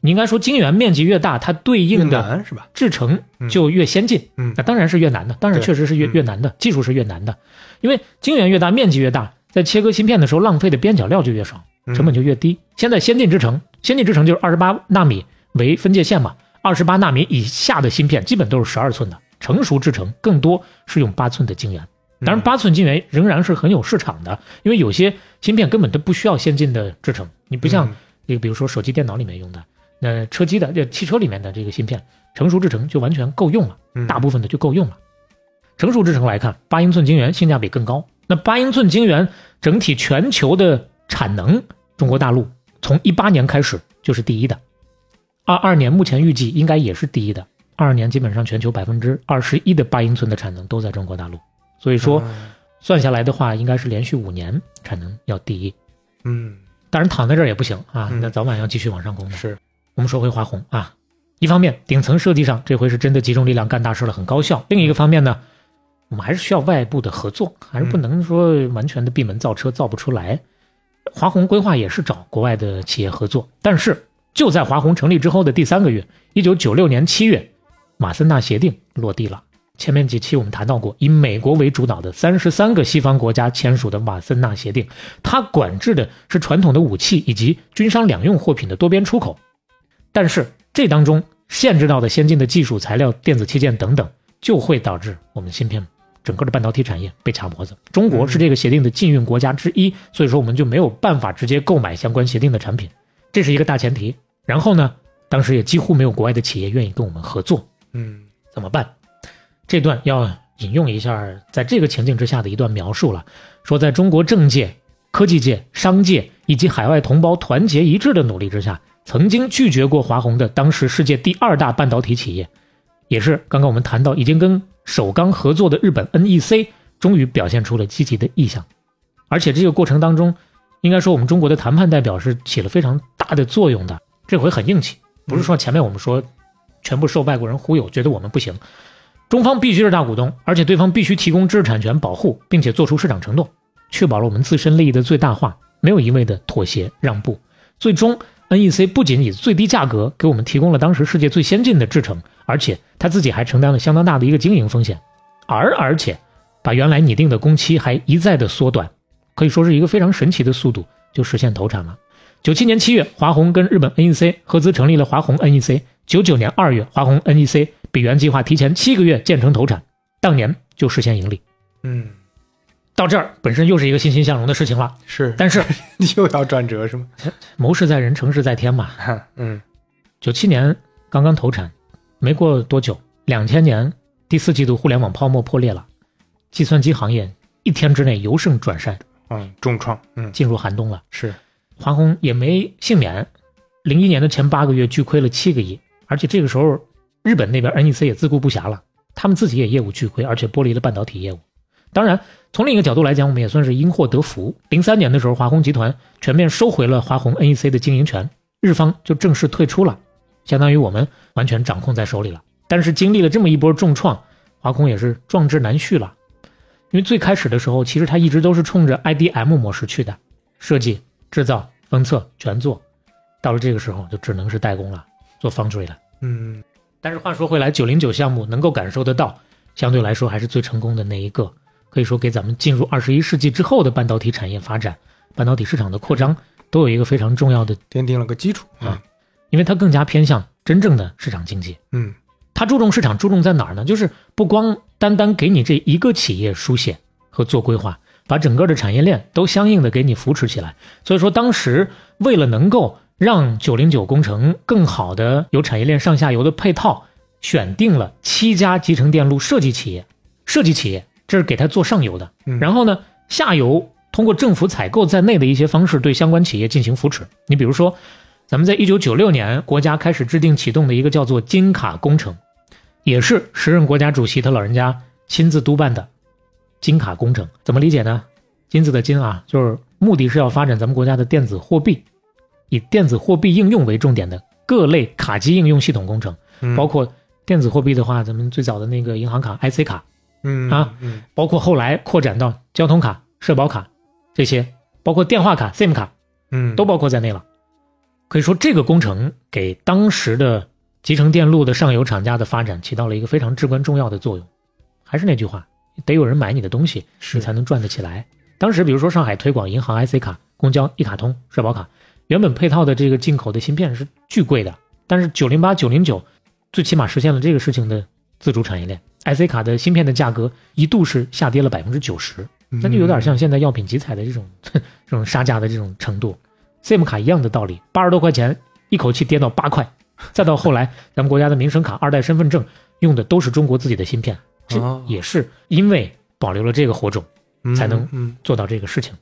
[SPEAKER 2] 你应该说晶圆面积越大，它对应的
[SPEAKER 3] 是吧？
[SPEAKER 2] 制程就越先进。
[SPEAKER 3] 嗯
[SPEAKER 2] 那当然是越难的，当然确实是越
[SPEAKER 3] 嗯
[SPEAKER 2] 越难的，技术是越难的，因为晶圆越大，面积越大，在切割芯片的时候浪费的边角料就越少，
[SPEAKER 3] 嗯
[SPEAKER 2] 成本就越低。现在先进制程，先进制程就是二十八纳米为分界线嘛，二十八纳米以下的芯片基本都是十二寸的，成熟制程更多是用八寸的晶圆。当然，八寸晶圆仍然是很有市场的，因为有些芯片根本都不需要先进的制程，你不像
[SPEAKER 3] 嗯
[SPEAKER 2] 这个，比如说手机、电脑里面用的，那车机的、这汽车里面的这个芯片，成熟制程就完全够用了。
[SPEAKER 3] 嗯
[SPEAKER 2] 大部分的就够用了。成熟制程来看，八英寸晶圆性价比更高。那八英寸晶圆整体全球的产能，中国大陆从一八年开始就是第一的，二二年目前预计应该也是第一的。二二年基本上全球百分之二十一的八英寸的产能都在中国大陆，所以说
[SPEAKER 3] 嗯
[SPEAKER 2] 算下来的话，应该是连续五年产能要第一。
[SPEAKER 3] 嗯
[SPEAKER 2] 当然躺在这儿也不行啊，
[SPEAKER 3] 嗯
[SPEAKER 2] 那早晚要继续往上攻的。
[SPEAKER 3] 是
[SPEAKER 2] 我们说回华虹啊，一方面顶层设计上这回是真的集中力量干大事了，很高效；另一个方面呢，我们还是需要外部的合作，还是不能说完全的闭门造车造不出来。华虹规划也是找国外的企业合作，但是就在华虹成立之后的第三个月，一九九六年七月，马森纳协定落地了。前面几期我们谈到过，以美国为主导的三十三个西方国家签署的马森纳协定，它管制的是传统的武器以及军商两用货品的多边出口，但是这当中限制到的先进的技术材料、电子器件等等，就会导致我们芯片整个的半导体产业被卡脖子。中国是这个协定的禁运国家之一，所以说我们就没有办法直接购买相关协定的产品，这是一个大前提。然后呢，当时也几乎没有国外的企业愿意跟我们合作，
[SPEAKER 3] 嗯
[SPEAKER 2] 怎么办？这段要引用一下，在这个情境之下的一段描述了，说在中国政界、科技界、商界以及海外同胞团结一致的努力之下，曾经拒绝过华虹的当时世界第二大半导体企业，也是刚刚我们谈到已经跟首钢合作的日本 NEC，终于表现出了积极的意向，而且这个过程当中，应该说我们中国的谈判代表是起了非常大的作用的，这回很硬气，不是说前面我们说全部受外国人忽悠，觉得我们不行。中方必须是大股东，而且对方必须提供知识产权保护，并且做出市场承诺，确保了我们自身利益的最大化，没有一味的妥协让步。最终，NEC 不仅以最低价格给我们提供了当时世界最先进的制程，而且他自己还承担了相当大的一个经营风险，而而且把原来拟定的工期还一再的缩短，可以说是一个非常神奇的速度就实现投产了。九七年七月，华虹跟日本 NEC 合资成立了华虹 NEC。九九年二月，华虹 NEC 比原计划提前七个月建成投产，当年就实现盈利。
[SPEAKER 3] 嗯
[SPEAKER 2] 到这儿本身又是一个欣欣向荣的事情了，
[SPEAKER 3] 是，
[SPEAKER 2] 但是
[SPEAKER 3] 又要转折是吗？
[SPEAKER 2] 谋事在人，成事在天嘛。
[SPEAKER 3] 嗯
[SPEAKER 2] 九七年刚刚投产，没过多久，两千年第四季度互联网泡沫破裂了，计算机行业一天之内由盛转衰，
[SPEAKER 3] 嗯重创嗯
[SPEAKER 2] 进入寒冬了。
[SPEAKER 3] 是
[SPEAKER 2] 华虹也没幸免，零一年的前八个月巨亏了七个亿，而且这个时候日本那边 NEC 也自顾不暇了，他们自己也业务巨亏，而且剥离了半导体业务。当然，从另一个角度来讲，我们也算是因祸得福。零三年的时候，华虹集团全面收回了华虹 NEC 的经营权，日方就正式退出了，相当于我们完全掌控在手里了。但是经历了这么一波重创，华虹也是壮志难续了。因为最开始的时候，其实它一直都是冲着 IDM 模式去的，设计、制造、封测全做，到了这个时候就只能是代工了，做 foundry 了。
[SPEAKER 3] 嗯
[SPEAKER 2] 但是话说回来，九零九项目能够感受得到，相对来说还是最成功的那一个，可以说给咱们进入二十一世纪之后的半导体产业发展、半导体市场的扩张都有一个非常重要的，
[SPEAKER 3] 奠定了个基础
[SPEAKER 2] 啊因为它更加偏向真正的市场经济。
[SPEAKER 3] 嗯
[SPEAKER 2] 它注重市场，注重在哪儿呢？就是不光单单给你这一个企业书写和做规划，把整个的产业链都相应的给你扶持起来。所以说，当时为了能够让九零九工程更好的有产业链上下游的配套，选定了七家集成电路设计企业，设计企业这是给他做上游的，
[SPEAKER 3] 嗯
[SPEAKER 2] 然后呢，下游通过政府采购在内的一些方式对相关企业进行扶持。你比如说，咱们在一九九六年，国家开始制定启动的一个叫做金卡工程。也是时任国家主席他老人家亲自督办的金卡工程，怎么理解呢？金子的金啊，就是目的是要发展咱们国家的电子货币，以电子货币应用为重点的各类卡机应用系统工程，
[SPEAKER 3] 嗯
[SPEAKER 2] 包括电子货币的话，咱们最早的那个银行卡 IC 卡，
[SPEAKER 3] 嗯
[SPEAKER 2] 啊，
[SPEAKER 3] 嗯
[SPEAKER 2] 包括后来扩展到交通卡、社保卡这些，包括电话卡、SIM 卡
[SPEAKER 3] 嗯，
[SPEAKER 2] 都包括在内了。可以说，这个工程给当时的集成电路的上游厂家的发展起到了一个非常至关重要的作用。还是那句话，得有人买你的东西，你才能赚得起来。当时，比如说上海推广银行 IC 卡、公交一卡通、社保卡，原本配套的这个进口的芯片是巨贵的，但是九零八、九零九最起码实现了这个事情的自主产业链。IC 卡的芯片的价格一度是下跌了百分之九十，那就有点像现在药品集采的这种 这种杀价的这种程度。SIM 卡一样的道理，八十多块钱一口气跌到八块，再到后来咱们国家的民生卡、二代身份证用的都是中国自己的芯片，这
[SPEAKER 3] 哦
[SPEAKER 2] 也是因为保留了这个火种
[SPEAKER 3] 嗯
[SPEAKER 2] 才能
[SPEAKER 3] 嗯，
[SPEAKER 2] 做到这个事情。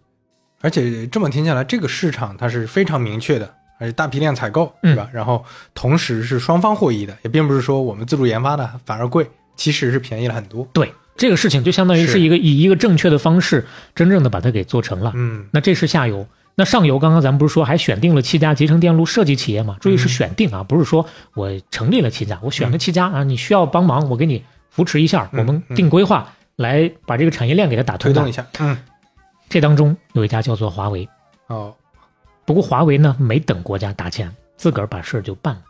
[SPEAKER 3] 而且这么听下来，这个市场它是非常明确的，而且大批量采购，
[SPEAKER 2] 嗯
[SPEAKER 3] 对吧？然后同时是双方获益的，也并不是说我们自主研发的反而贵，其实是便宜了很多。
[SPEAKER 2] 对这个事情，就相当于
[SPEAKER 3] 是
[SPEAKER 2] 是一个以一个正确的方式，真正的把它给做成了。
[SPEAKER 3] 嗯
[SPEAKER 2] 那这是下游，那上游刚刚咱们不是说还选定了七家集成电路设计企业吗？注意是选定啊，不是说我成立了七家，我选了七家啊，你需要帮忙，我给你扶持一下，
[SPEAKER 3] 嗯
[SPEAKER 2] 我们定规划来把这个产业链给它打通。
[SPEAKER 3] 推动一下，嗯，
[SPEAKER 2] 这当中有一家叫做华为，
[SPEAKER 3] 哦，
[SPEAKER 2] 不过华为呢没等国家打钱，自个儿把事儿就办了。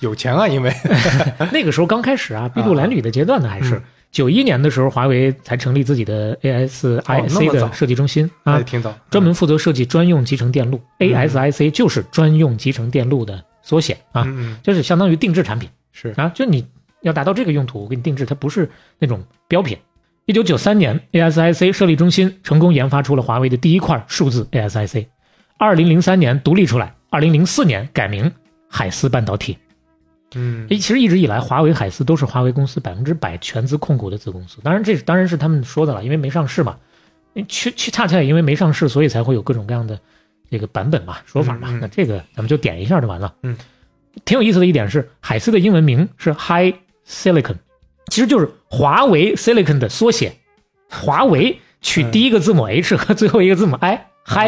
[SPEAKER 3] 有钱啊，因为。
[SPEAKER 2] 那个时候刚开始啊，筚路蓝缕的阶段呢，还是
[SPEAKER 3] 嗯。
[SPEAKER 2] 九一年的时候，华为才成立自己的 ASIC 的设计中心啊
[SPEAKER 3] 挺早，
[SPEAKER 2] 专门负责设计专用集成电路。ASIC 就是专用集成电路的缩写啊，就是相当于定制产品。
[SPEAKER 3] 是。
[SPEAKER 2] 啊，就你要达到这个用途，我给你定制，它不是那种标品。一九九三年，ASIC 设立中心成功研发出了华为的第一块数字 ASIC，二零零三年独立出来，二零零四年改名海思半导体。
[SPEAKER 3] 嗯
[SPEAKER 2] 诶，其实一直以来，华为、海思都是华为公司百分之百全资控股的子公司。当然，这当然是他们说的了，因为没上市嘛。去去，恰恰也因为没上市，所以才会有各种各样的这个版本嘛、说法嘛。
[SPEAKER 3] 嗯嗯
[SPEAKER 2] 那这个咱们就点一下就完了。
[SPEAKER 3] 嗯，
[SPEAKER 2] 挺有意思的一点是，海思的英文名是 High Silicon，其实就是华为 Silicon 的缩写。华为取第一个字母 H 和最后一个字母 I，High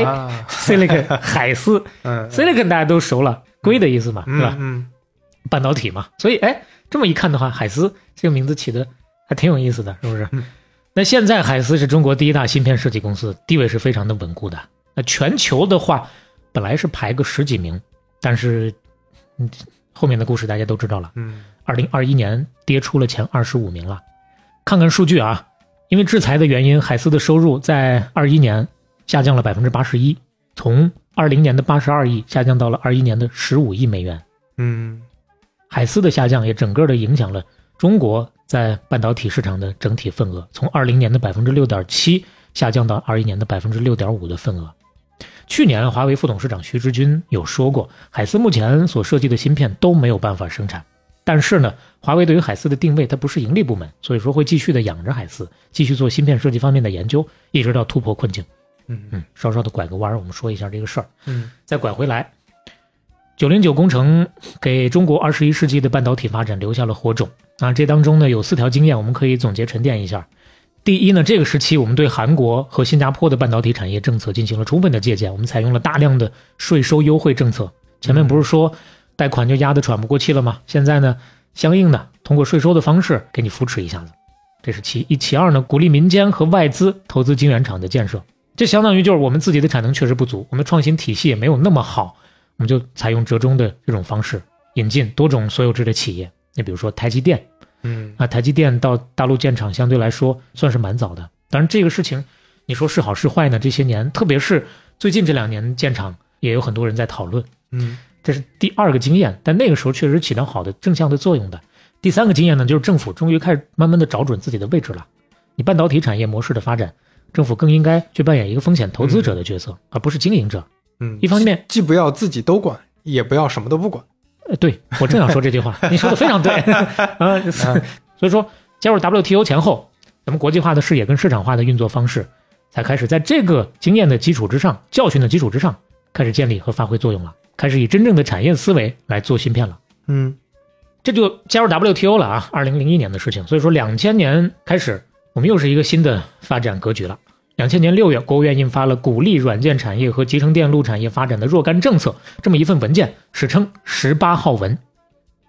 [SPEAKER 3] 啊
[SPEAKER 2] Silicon 海思
[SPEAKER 3] 嗯
[SPEAKER 2] Silicon 大家都熟了，硅的意思嘛，是吧？
[SPEAKER 3] 嗯
[SPEAKER 2] 半导体嘛，所以哎，这么一看的话，海思这个名字起的还挺有意思的，是不是？
[SPEAKER 3] 嗯
[SPEAKER 2] 那现在海思是中国第一大芯片设计公司，地位是非常的稳固的。那全球的话，本来是排个十几名，但是嗯，后面的故事大家都知道了。
[SPEAKER 3] 嗯
[SPEAKER 2] 二零二一年跌出了前二十五名了。看看数据啊，因为制裁的原因，海思的收入在二一年下降了百分之八十一，从二零年的八十二亿下降到了二一年的十五亿美元。
[SPEAKER 3] 嗯
[SPEAKER 2] 海思的下降也整个的影响了中国在半导体市场的整体份额，从二零年的百分之六点七下降到二一年的百分之六点五的份额。去年华为副董事长徐志军有说过，海思目前所设计的芯片都没有办法生产，但是呢，华为对于海思的定位它不是盈利部门，所以说会继续的养着海思，继续做芯片设计方面的研究，一直到突破困境。
[SPEAKER 3] 嗯
[SPEAKER 2] 嗯，稍稍的拐个弯儿，我们说一下这个事儿。
[SPEAKER 3] 嗯
[SPEAKER 2] 再拐回来，九零九工程给中国二十一世纪的半导体发展留下了火种啊！这当中呢有四条经验，我们可以总结沉淀一下。第一呢，这个时期我们对韩国和新加坡的半导体产业政策进行了充分的借鉴，我们采用了大量的税收优惠政策。前面不是说贷款就压得喘不过气了吗？现在呢，相应的通过税收的方式给你扶持一下子，这是其一。其二呢，鼓励民间和外资投资晶圆厂的建设，这相当于就是我们自己的产能确实不足，我们创新体系也没有那么好，我们就采用折中的这种方式，引进多种所有制的企业。你比如说台积电
[SPEAKER 3] 嗯
[SPEAKER 2] 啊，台积电到大陆建厂相对来说算是蛮早的。当然这个事情你说是好是坏呢？这些年，特别是最近这两年建厂，也有很多人在讨论。
[SPEAKER 3] 嗯
[SPEAKER 2] 这是第二个经验，但那个时候确实起到好的正向的作用的。第三个经验呢，就是政府终于开始慢慢的找准自己的位置了。你半导体产业模式的发展，政府更应该去扮演一个风险投资者的角色，而不是经营者。
[SPEAKER 3] 嗯，
[SPEAKER 2] 一方面，
[SPEAKER 3] 既不要自己都管，也不要什么都不管。
[SPEAKER 2] 呃，对我正想说这句话，你说的非常对啊。所以说，加入 WTO 前后，咱们国际化的视野跟市场化的运作方式，才开始在这个经验的基础之上、教训的基础之上，开始建立和发挥作用了，开始以真正的产业思维来做芯片了。
[SPEAKER 3] 嗯
[SPEAKER 2] 这就加入 WTO 了啊，二零零一年的事情。所以说，两千年开始，我们又是一个新的发展格局了。两千年六月，国务院印发了鼓励软件产业和集成电路产业发展的若干政策，这么一份文件，史称“十八号文”。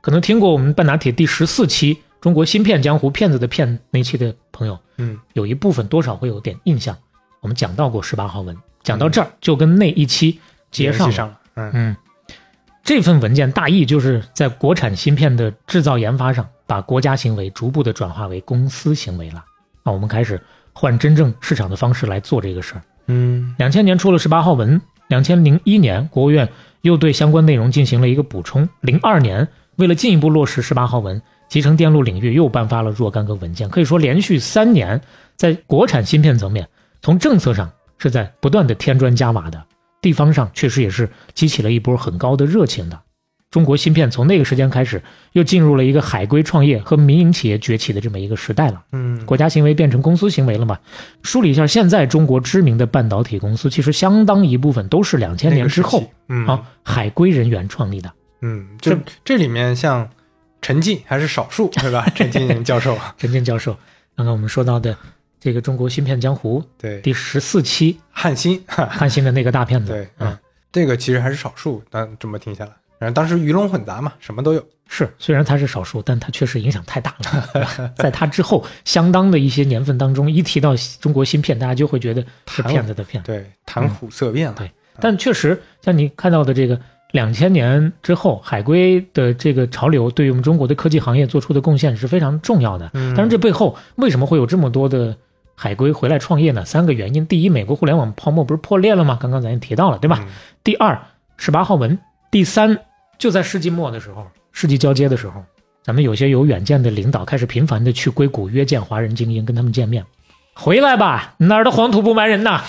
[SPEAKER 2] 可能听过我们半导体第十四期中国芯片江湖骗子的骗那期的朋友，
[SPEAKER 3] 嗯，
[SPEAKER 2] 有一部分多少会有点印象。我们讲到过十八号文，讲到这儿就跟那一期接上了。
[SPEAKER 3] 联系上了，嗯
[SPEAKER 2] 嗯，这份文件大意就是在国产芯片的制造研发上，把国家行为逐步的转化为公司行为了。那我们开始换真正市场的方式来做这个事儿。
[SPEAKER 3] 嗯
[SPEAKER 2] 两千年出了十八号文，两千零一年国务院又对相关内容进行了一个补充。零二年，为了进一步落实十八号文，集成电路领域又颁发了若干个文件。可以说，连续三年在国产芯片层面，从政策上是在不断的添砖加瓦的，地方上确实也是激起了一波很高的热情的。中国芯片从那个时间开始，又进入了一个海归创业和民营企业崛起的这么一个时代了。
[SPEAKER 3] 嗯
[SPEAKER 2] 国家行为变成公司行为了嘛？梳理一下，现在中国知名的半导体公司，其实相当一部分都是两千年之后，
[SPEAKER 3] 嗯
[SPEAKER 2] 啊海归人员创立的。
[SPEAKER 3] 嗯，就这里面像陈进还是少数，对吧？陈进教授，
[SPEAKER 2] 陈进教授，刚刚我们说到的这个《中国芯片江湖》
[SPEAKER 3] 对，
[SPEAKER 2] 第十四期
[SPEAKER 3] 汉芯，
[SPEAKER 2] 汉芯的那个大骗子，
[SPEAKER 3] 对，
[SPEAKER 2] 嗯
[SPEAKER 3] 嗯，，这个其实还是少数，但这么听下来，然后当时鱼龙混杂嘛，什么都有，
[SPEAKER 2] 是，虽然它是少数，但它确实影响太大了。在它之后，相当的一些年份当中，一提到中国芯片，大家就会觉得是骗子的骗。
[SPEAKER 3] 对，谈虎色变了，
[SPEAKER 2] 对但确实，像你看到的这个两千年之后海归的这个潮流，对于我们中国的科技行业做出的贡献是非常重要的。
[SPEAKER 3] 嗯
[SPEAKER 2] 当然，这背后为什么会有这么多的海归回来创业呢？三个原因：第一，美国互联网泡沫不是破裂了吗？刚刚咱也提到了，对吧？
[SPEAKER 3] 嗯
[SPEAKER 2] 第二，十八号文；第三，就在世纪末的时候，世纪交接的时候，咱们有些有远见的领导开始频繁的去硅谷约见华人精英，跟他们见面。回来吧，哪儿的黄土不埋人呐！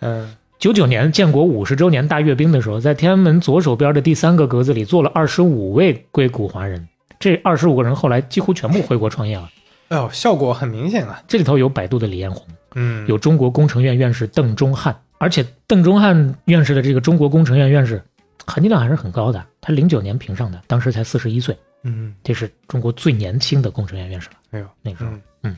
[SPEAKER 3] 嗯
[SPEAKER 2] 九九年建国五十周年大阅兵的时候，在天安门左手边的第三个格子里坐了二十五位硅谷华人，这二十五个人后来几乎全部回国创业了。
[SPEAKER 3] 哎呦，效果很明显啊，
[SPEAKER 2] 这里头有百度的李彦宏，
[SPEAKER 3] 嗯，
[SPEAKER 2] 有中国工程院院士邓中翰，而且邓中翰院士的这个中国工程院院士，含金量还是很高的。他零九年评上的，当时才四十一岁，
[SPEAKER 3] 嗯，
[SPEAKER 2] 这是中国最年轻的工程院院士了。
[SPEAKER 3] 哎呦，
[SPEAKER 2] 那个时候，
[SPEAKER 3] 嗯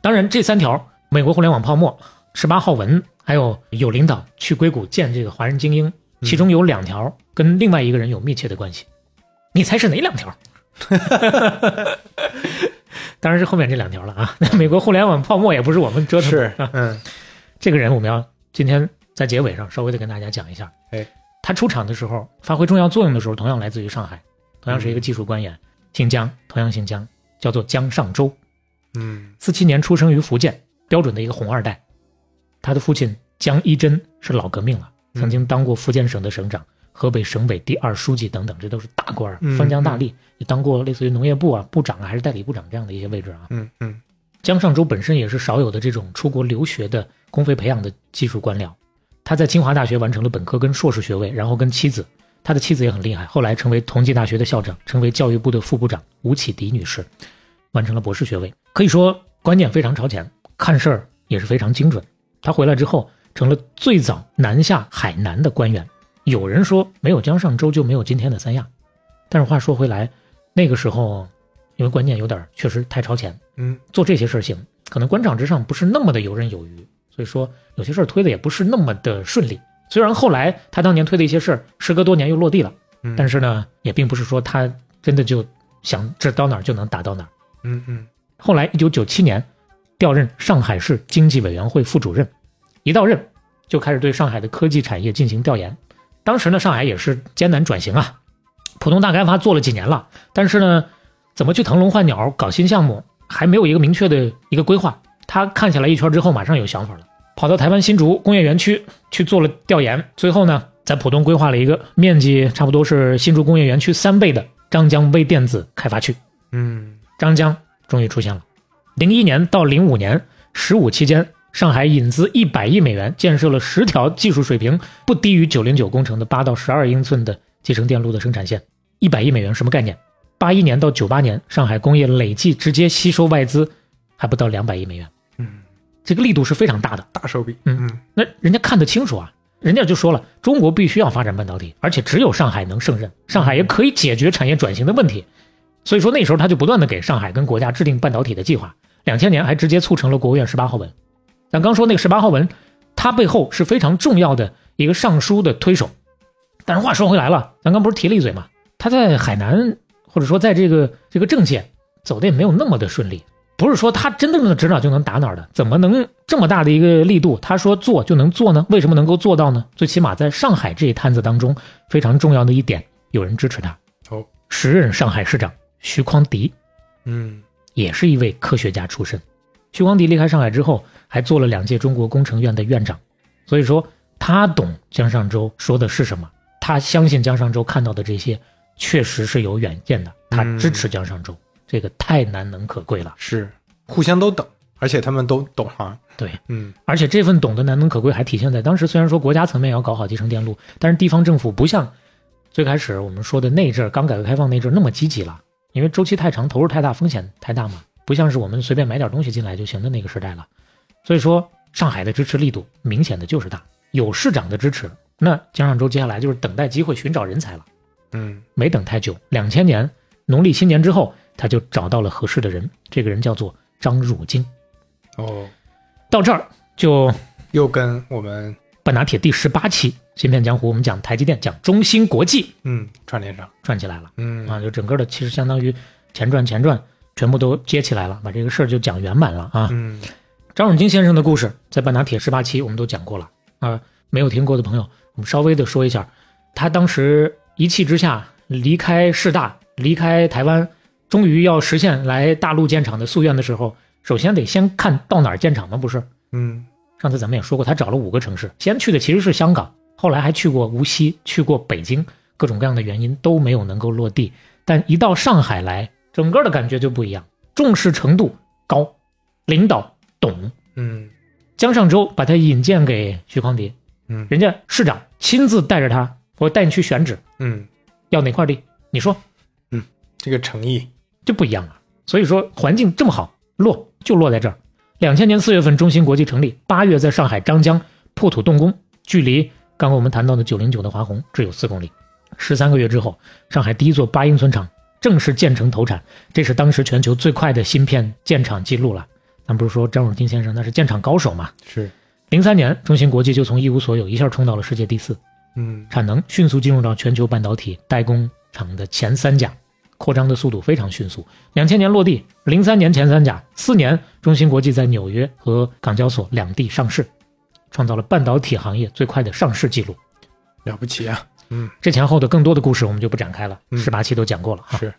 [SPEAKER 2] 当然，这三条美国互联网泡沫、十八号文，还有有领导去硅谷见这个华人精英，其中有两条跟另外一个人有密切的关系。你猜是哪两条？当然是后面这两条了啊！那美国互联网泡沫也不是我们折腾的
[SPEAKER 3] 是，嗯
[SPEAKER 2] 这个人我们要今天在结尾上稍微的跟大家讲一下。
[SPEAKER 3] 哎，
[SPEAKER 2] 他出场的时候发挥重要作用的时候，同样来自于上海，同样是一个技术官员，姓江，同样姓江，叫做江上周。
[SPEAKER 3] 嗯
[SPEAKER 2] 四七年出生于福建，标准的一个红二代。他的父亲江一真是老革命了，
[SPEAKER 3] 嗯
[SPEAKER 2] 曾经当过福建省的省长、河北省委第二书记等等，这都是大官儿，
[SPEAKER 3] 嗯
[SPEAKER 2] 封疆大吏，也当过类似于农业部啊部长啊，还是代理部长这样的一些位置啊。
[SPEAKER 3] 嗯嗯
[SPEAKER 2] 江上周本身也是少有的这种出国留学的公费培养的技术官僚，他在清华大学完成了本科跟硕士学位，然后跟妻子，他的妻子也很厉害，后来成为同济大学的校长，成为教育部的副部长吴启迪女士，完成了博士学位，可以说观念非常超前，看事儿也是非常精准。他回来之后，成了最早南下海南的官员。有人说没有江上周就没有今天的三亚，但是话说回来，那个时候因为观念有点确实太超前，
[SPEAKER 3] 嗯
[SPEAKER 2] 做这些事情，可能官场之上不是那么的游刃有余，所以说有些事儿推的也不是那么的顺利。虽然后来他当年推的一些事儿，时隔多年又落地了，
[SPEAKER 3] 嗯，
[SPEAKER 2] 但是呢，也并不是说他真的就想指到哪儿就能打到哪儿。
[SPEAKER 3] 嗯嗯
[SPEAKER 2] 后来，一九九七年调任上海市经济委员会副主任，一到任就开始对上海的科技产业进行调研。当时呢，上海也是艰难转型啊，浦东大开发做了几年了，但是呢，怎么去腾笼换鸟搞新项目，还没有一个明确的一个规划。他看起来一圈之后，马上有想法了，跑到台湾新竹工业园区去做了调研，最后呢，在浦东规划了一个面积差不多是新竹工业园区三倍的张江微电子开发区。
[SPEAKER 3] 嗯
[SPEAKER 2] 张江终于出现了。零一年到零五年，十五期间，上海引资一百亿美元建设了十条技术水平不低于九零九工程的八到十二英寸的集成电路的生产线。一百亿美元什么概念？八一年到九八年，上海工业累计直接吸收外资还不到两百亿美元，
[SPEAKER 3] 嗯，
[SPEAKER 2] 这个力度是非常大的。
[SPEAKER 3] 大手笔，
[SPEAKER 2] 嗯
[SPEAKER 3] 嗯
[SPEAKER 2] 那人家看得清楚啊，人家就说了，中国必须要发展半导体，而且只有上海能胜任，上海也可以解决产业转型的问题。所以说那时候他就不断的给上海跟国家制定半导体的计划。两千年还直接促成了国务院十八号文。咱刚说那个十八号文，它背后是非常重要的一个上书的推手。但是话说回来了，咱刚不是提了一嘴嘛，他在海南或者说在这个这个政界走的也没有那么的顺利。不是说他真正的指哪就能打哪儿的，怎么能这么大的一个力度？他说做就能做呢？为什么能够做到呢？最起码在上海这一摊子当中，非常重要的一点，有人支持他。
[SPEAKER 3] 哦，
[SPEAKER 2] 时任上海市长徐匡迪
[SPEAKER 3] 嗯
[SPEAKER 2] 也是一位科学家出身。徐匡迪离开上海之后，还做了两届中国工程院的院长，所以说他懂江上周说的是什么，他相信江上周看到的这些确实是有远见的，他支持江上周，这个太难能可贵了。
[SPEAKER 3] 是互相都懂，而且他们都懂行。
[SPEAKER 2] 对，
[SPEAKER 3] 嗯
[SPEAKER 2] 而且这份懂得难能可贵，还体现在当时虽然说国家层面要搞好集成电路，但是地方政府不像最开始我们说的那阵儿刚改革开放那阵儿那么积极了，因为周期太长，投入太大，风险太大嘛，不像是我们随便买点东西进来就行的那个时代了。所以说，上海的支持力度明显的就是大，有市长的支持，那江上周接下来就是等待机会，寻找人才了。
[SPEAKER 3] 嗯
[SPEAKER 2] 没等太久，两千年农历新年之后，他就找到了合适的人，这个人叫做张汝京。
[SPEAKER 3] 哦，
[SPEAKER 2] 到这儿就
[SPEAKER 3] 又跟我们
[SPEAKER 2] 半拿铁第十八期《芯片江湖》，我们讲台积电，讲中芯国际
[SPEAKER 3] 嗯串联上。
[SPEAKER 2] 串起来了
[SPEAKER 3] 嗯
[SPEAKER 2] 啊，就整个的其实相当于前传前传全部都接起来了，把这个事儿就讲圆满了啊。
[SPEAKER 3] 嗯
[SPEAKER 2] 张汝京先生的故事在半拿铁十八期我们都讲过了啊，没有听过的朋友，我们稍微的说一下，他当时一气之下离开市大，离开台湾，终于要实现来大陆建厂的夙愿的时候，首先得先看到哪儿建厂吗？不是？
[SPEAKER 3] 嗯
[SPEAKER 2] 上次咱们也说过，他找了五个城市，先去的其实是香港，后来还去过无锡，去过北京，各种各样的原因都没有能够落地。但一到上海来，整个的感觉就不一样，重视程度高，领导懂。
[SPEAKER 3] 嗯
[SPEAKER 2] 江上舟把他引荐给徐匡迪，
[SPEAKER 3] 嗯
[SPEAKER 2] 人家市长亲自带着他，我带你去选址，
[SPEAKER 3] 嗯，
[SPEAKER 2] 要哪块地？你说嗯
[SPEAKER 3] 这个诚意。
[SPEAKER 2] 就不一样了。所以说环境这么好，落就落在这儿。两千年四月份，中芯国际成立，八月在上海张江破土动工，距离刚刚我们谈到的九零九的华虹只有四公里。十三个月之后，上海第一座八英寸厂正式建成投产，这是当时全球最快的芯片建厂记录了。咱不是说张汝京先生那是建厂高手嘛？
[SPEAKER 3] 是。
[SPEAKER 2] 零三年，中芯国际就从一无所有一下冲到了世界第四，
[SPEAKER 3] 嗯
[SPEAKER 2] 产能迅速进入到全球半导体代工厂的前三甲，扩张的速度非常迅速。两千年落地，零三年前三甲，四年中芯国际在纽约和港交所两地上市，创造了半导体行业最快的上市记录。
[SPEAKER 3] 了不起啊。嗯
[SPEAKER 2] 这前后的更多的故事我们就不展开了，
[SPEAKER 3] 嗯
[SPEAKER 2] 十八期都讲过了哈。
[SPEAKER 3] 是。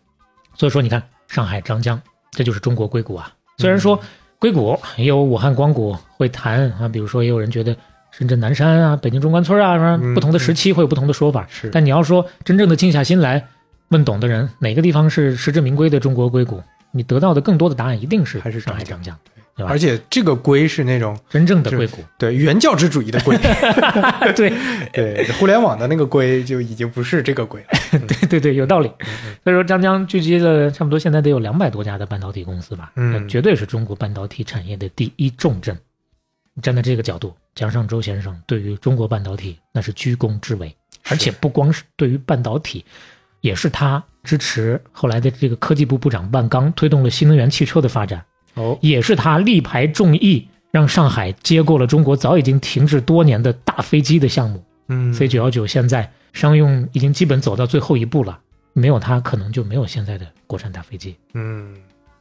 [SPEAKER 2] 所以说，你看上海张江，这就是中国硅谷啊。虽然说硅谷也有武汉光谷会谈啊，比如说也有人觉得深圳南山啊、北京中关村啊，是吧
[SPEAKER 3] 嗯
[SPEAKER 2] 不同的时期会有不同的说法。
[SPEAKER 3] 是。
[SPEAKER 2] 但你要说真正的静下心来问懂的人，哪个地方是实至名归的中国硅谷，你得到的更多的答案一定是
[SPEAKER 3] 还是
[SPEAKER 2] 上海
[SPEAKER 3] 张
[SPEAKER 2] 张江，对吧
[SPEAKER 3] 而且这个硅是那种
[SPEAKER 2] 真正的硅谷。
[SPEAKER 3] 对原教旨主义的硅，
[SPEAKER 2] 对
[SPEAKER 3] 对互联网的那个硅就已经不是这个硅了。
[SPEAKER 2] 对对对，有道理。
[SPEAKER 3] 嗯
[SPEAKER 2] 所以说，张江聚集了差不多现在得有两百多家的半导体公司吧，
[SPEAKER 3] 嗯
[SPEAKER 2] 绝对是中国半导体产业的第一重镇。站在这个角度，江上周先生对于中国半导体那是居功至伟，而且不光是对于半导体，也是他支持后来的这个科技部部长万钢推动了新能源汽车的发展，
[SPEAKER 3] 哦，
[SPEAKER 2] 也是他力排众议，让上海接过了中国早已经停滞多年的大飞机的项目。
[SPEAKER 3] 嗯
[SPEAKER 2] C 九幺九现在商用已经基本走到最后一步了，没有它可能就没有现在的国产大飞机。
[SPEAKER 3] 嗯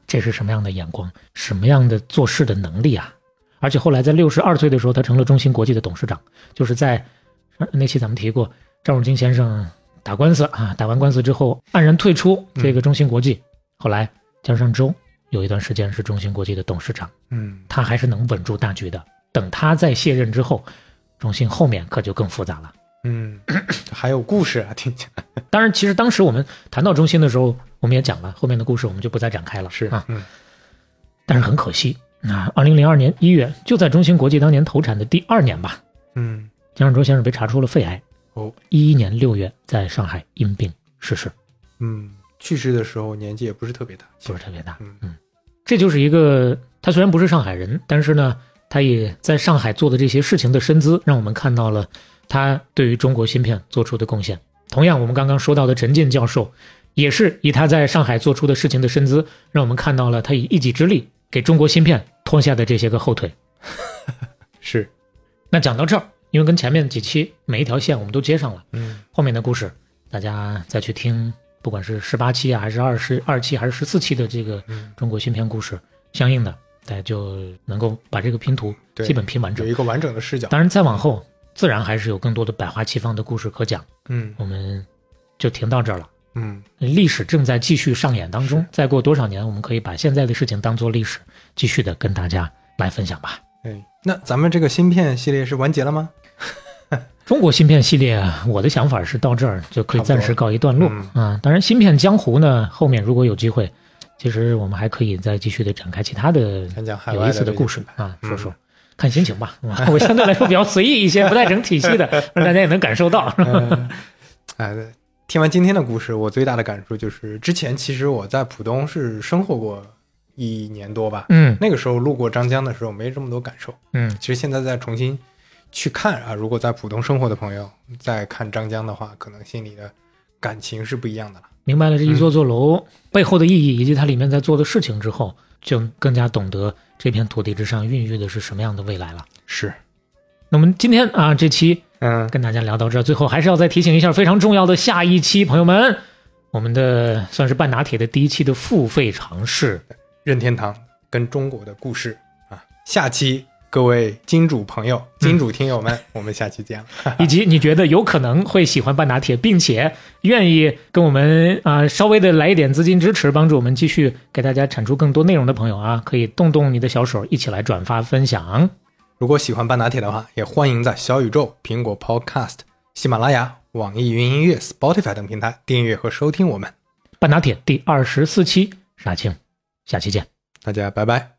[SPEAKER 2] 这是什么样的眼光，什么样的做事的能力啊！而且后来在六十二岁的时候，他成了中芯国际的董事长，就是在那期咱们提过，张汝京先生打官司啊，打完官司之后黯然退出这个中芯国际。后来江上周有一段时间是中芯国际的董事长，
[SPEAKER 3] 嗯
[SPEAKER 2] 他还是能稳住大局的。等他再卸任之后，中芯后面可就更复杂了。
[SPEAKER 3] 嗯，还有故事啊，听起来
[SPEAKER 2] 当然，其实当时我们谈到中芯的时候，我们也讲了后面的故事，我们就不再展开了。
[SPEAKER 3] 是
[SPEAKER 2] 啊，
[SPEAKER 3] 嗯
[SPEAKER 2] 但是很可惜，那二零零二年一月，就在中芯国际当年投产的第二年吧，
[SPEAKER 3] 嗯
[SPEAKER 2] 江上周先生被查出了肺癌。
[SPEAKER 3] 哦，
[SPEAKER 2] 一一年六月在上海因病逝世，
[SPEAKER 3] 嗯，去世的时候年纪也不是特别大，
[SPEAKER 2] 不是特别大。
[SPEAKER 3] 嗯
[SPEAKER 2] 嗯，这就是一个他虽然不是上海人，但是呢，他也在上海做的这些事情的身姿，让我们看到了他对于中国芯片做出的贡献。同样，我们刚刚说到的陈进教授，也是以他在上海做出的事情的身姿，让我们看到了他以一己之力给中国芯片拖下的这些个后腿。
[SPEAKER 3] 是，
[SPEAKER 2] 那讲到这儿，因为跟前面几期每一条线我们都接上了，
[SPEAKER 3] 嗯
[SPEAKER 2] 后面的故事大家再去听不管是十八期啊，还是二十二期，还是十四期的这个中国芯片故事，相应的大家就能够把这个拼图基本拼完整
[SPEAKER 3] 有。一个完整的视角。
[SPEAKER 2] 当然，再往后自然还是有更多的百花齐放的故事可讲，
[SPEAKER 3] 嗯
[SPEAKER 2] 我们就停到这儿了。
[SPEAKER 3] 嗯，
[SPEAKER 2] 历史正在继续上演当中，再过多少年，我们可以把现在的事情当做历史，继续的跟大家来分享吧。
[SPEAKER 3] 哎，那咱们这个芯片系列是完结了吗？
[SPEAKER 2] 中国芯片系列啊，我的想法是到这儿就可以暂时告一段落啊。当然，芯片江湖呢，后面如果有机会，其实我们还可以再继续的展开其他的有意思的故事啊，
[SPEAKER 3] 嗯
[SPEAKER 2] 说说。看心情吧，我相对来说比较随意一些，不太整体系的，让大家也能感受到。
[SPEAKER 3] 嗯，哎，对听完今天的故事，我最大的感触就是，之前其实我在浦东是生活过一年多吧，
[SPEAKER 2] 嗯。
[SPEAKER 3] 那个时候路过张江的时候没这么多感受。
[SPEAKER 2] 嗯，
[SPEAKER 3] 其实现在再重新去看啊，如果在浦东生活的朋友再看张江的话，可能心里的感情是不一样的了。
[SPEAKER 2] 明白了这一座座楼背后的意义以及它里面在做的事情之后，就更加懂得这片土地之上孕育的是什么样的未来了。
[SPEAKER 3] 是，
[SPEAKER 2] 那我们今天啊，这期
[SPEAKER 3] 嗯，
[SPEAKER 2] 跟大家聊到这儿，最后还是要再提醒一下非常重要的下一期，朋友们，我们的算是半打铁的第一期的付费尝试，
[SPEAKER 3] 任天堂跟中国的故事啊，下期各位金主朋友、金主听友们，我们下期见了。
[SPEAKER 2] 以及你觉得有可能会喜欢半打铁，并且愿意跟我们啊、稍微的来一点资金支持，帮助我们继续给大家产出更多内容的朋友啊，可以动动你的小手，一起来转发分享。
[SPEAKER 3] 如果喜欢半打铁的话，也欢迎在小宇宙、苹果 Podcast、喜马拉雅、网易云音乐、Spotify 等平台订阅和收听我们。
[SPEAKER 2] 半打铁第二十四期，杀青，下期见。
[SPEAKER 3] 大家拜拜。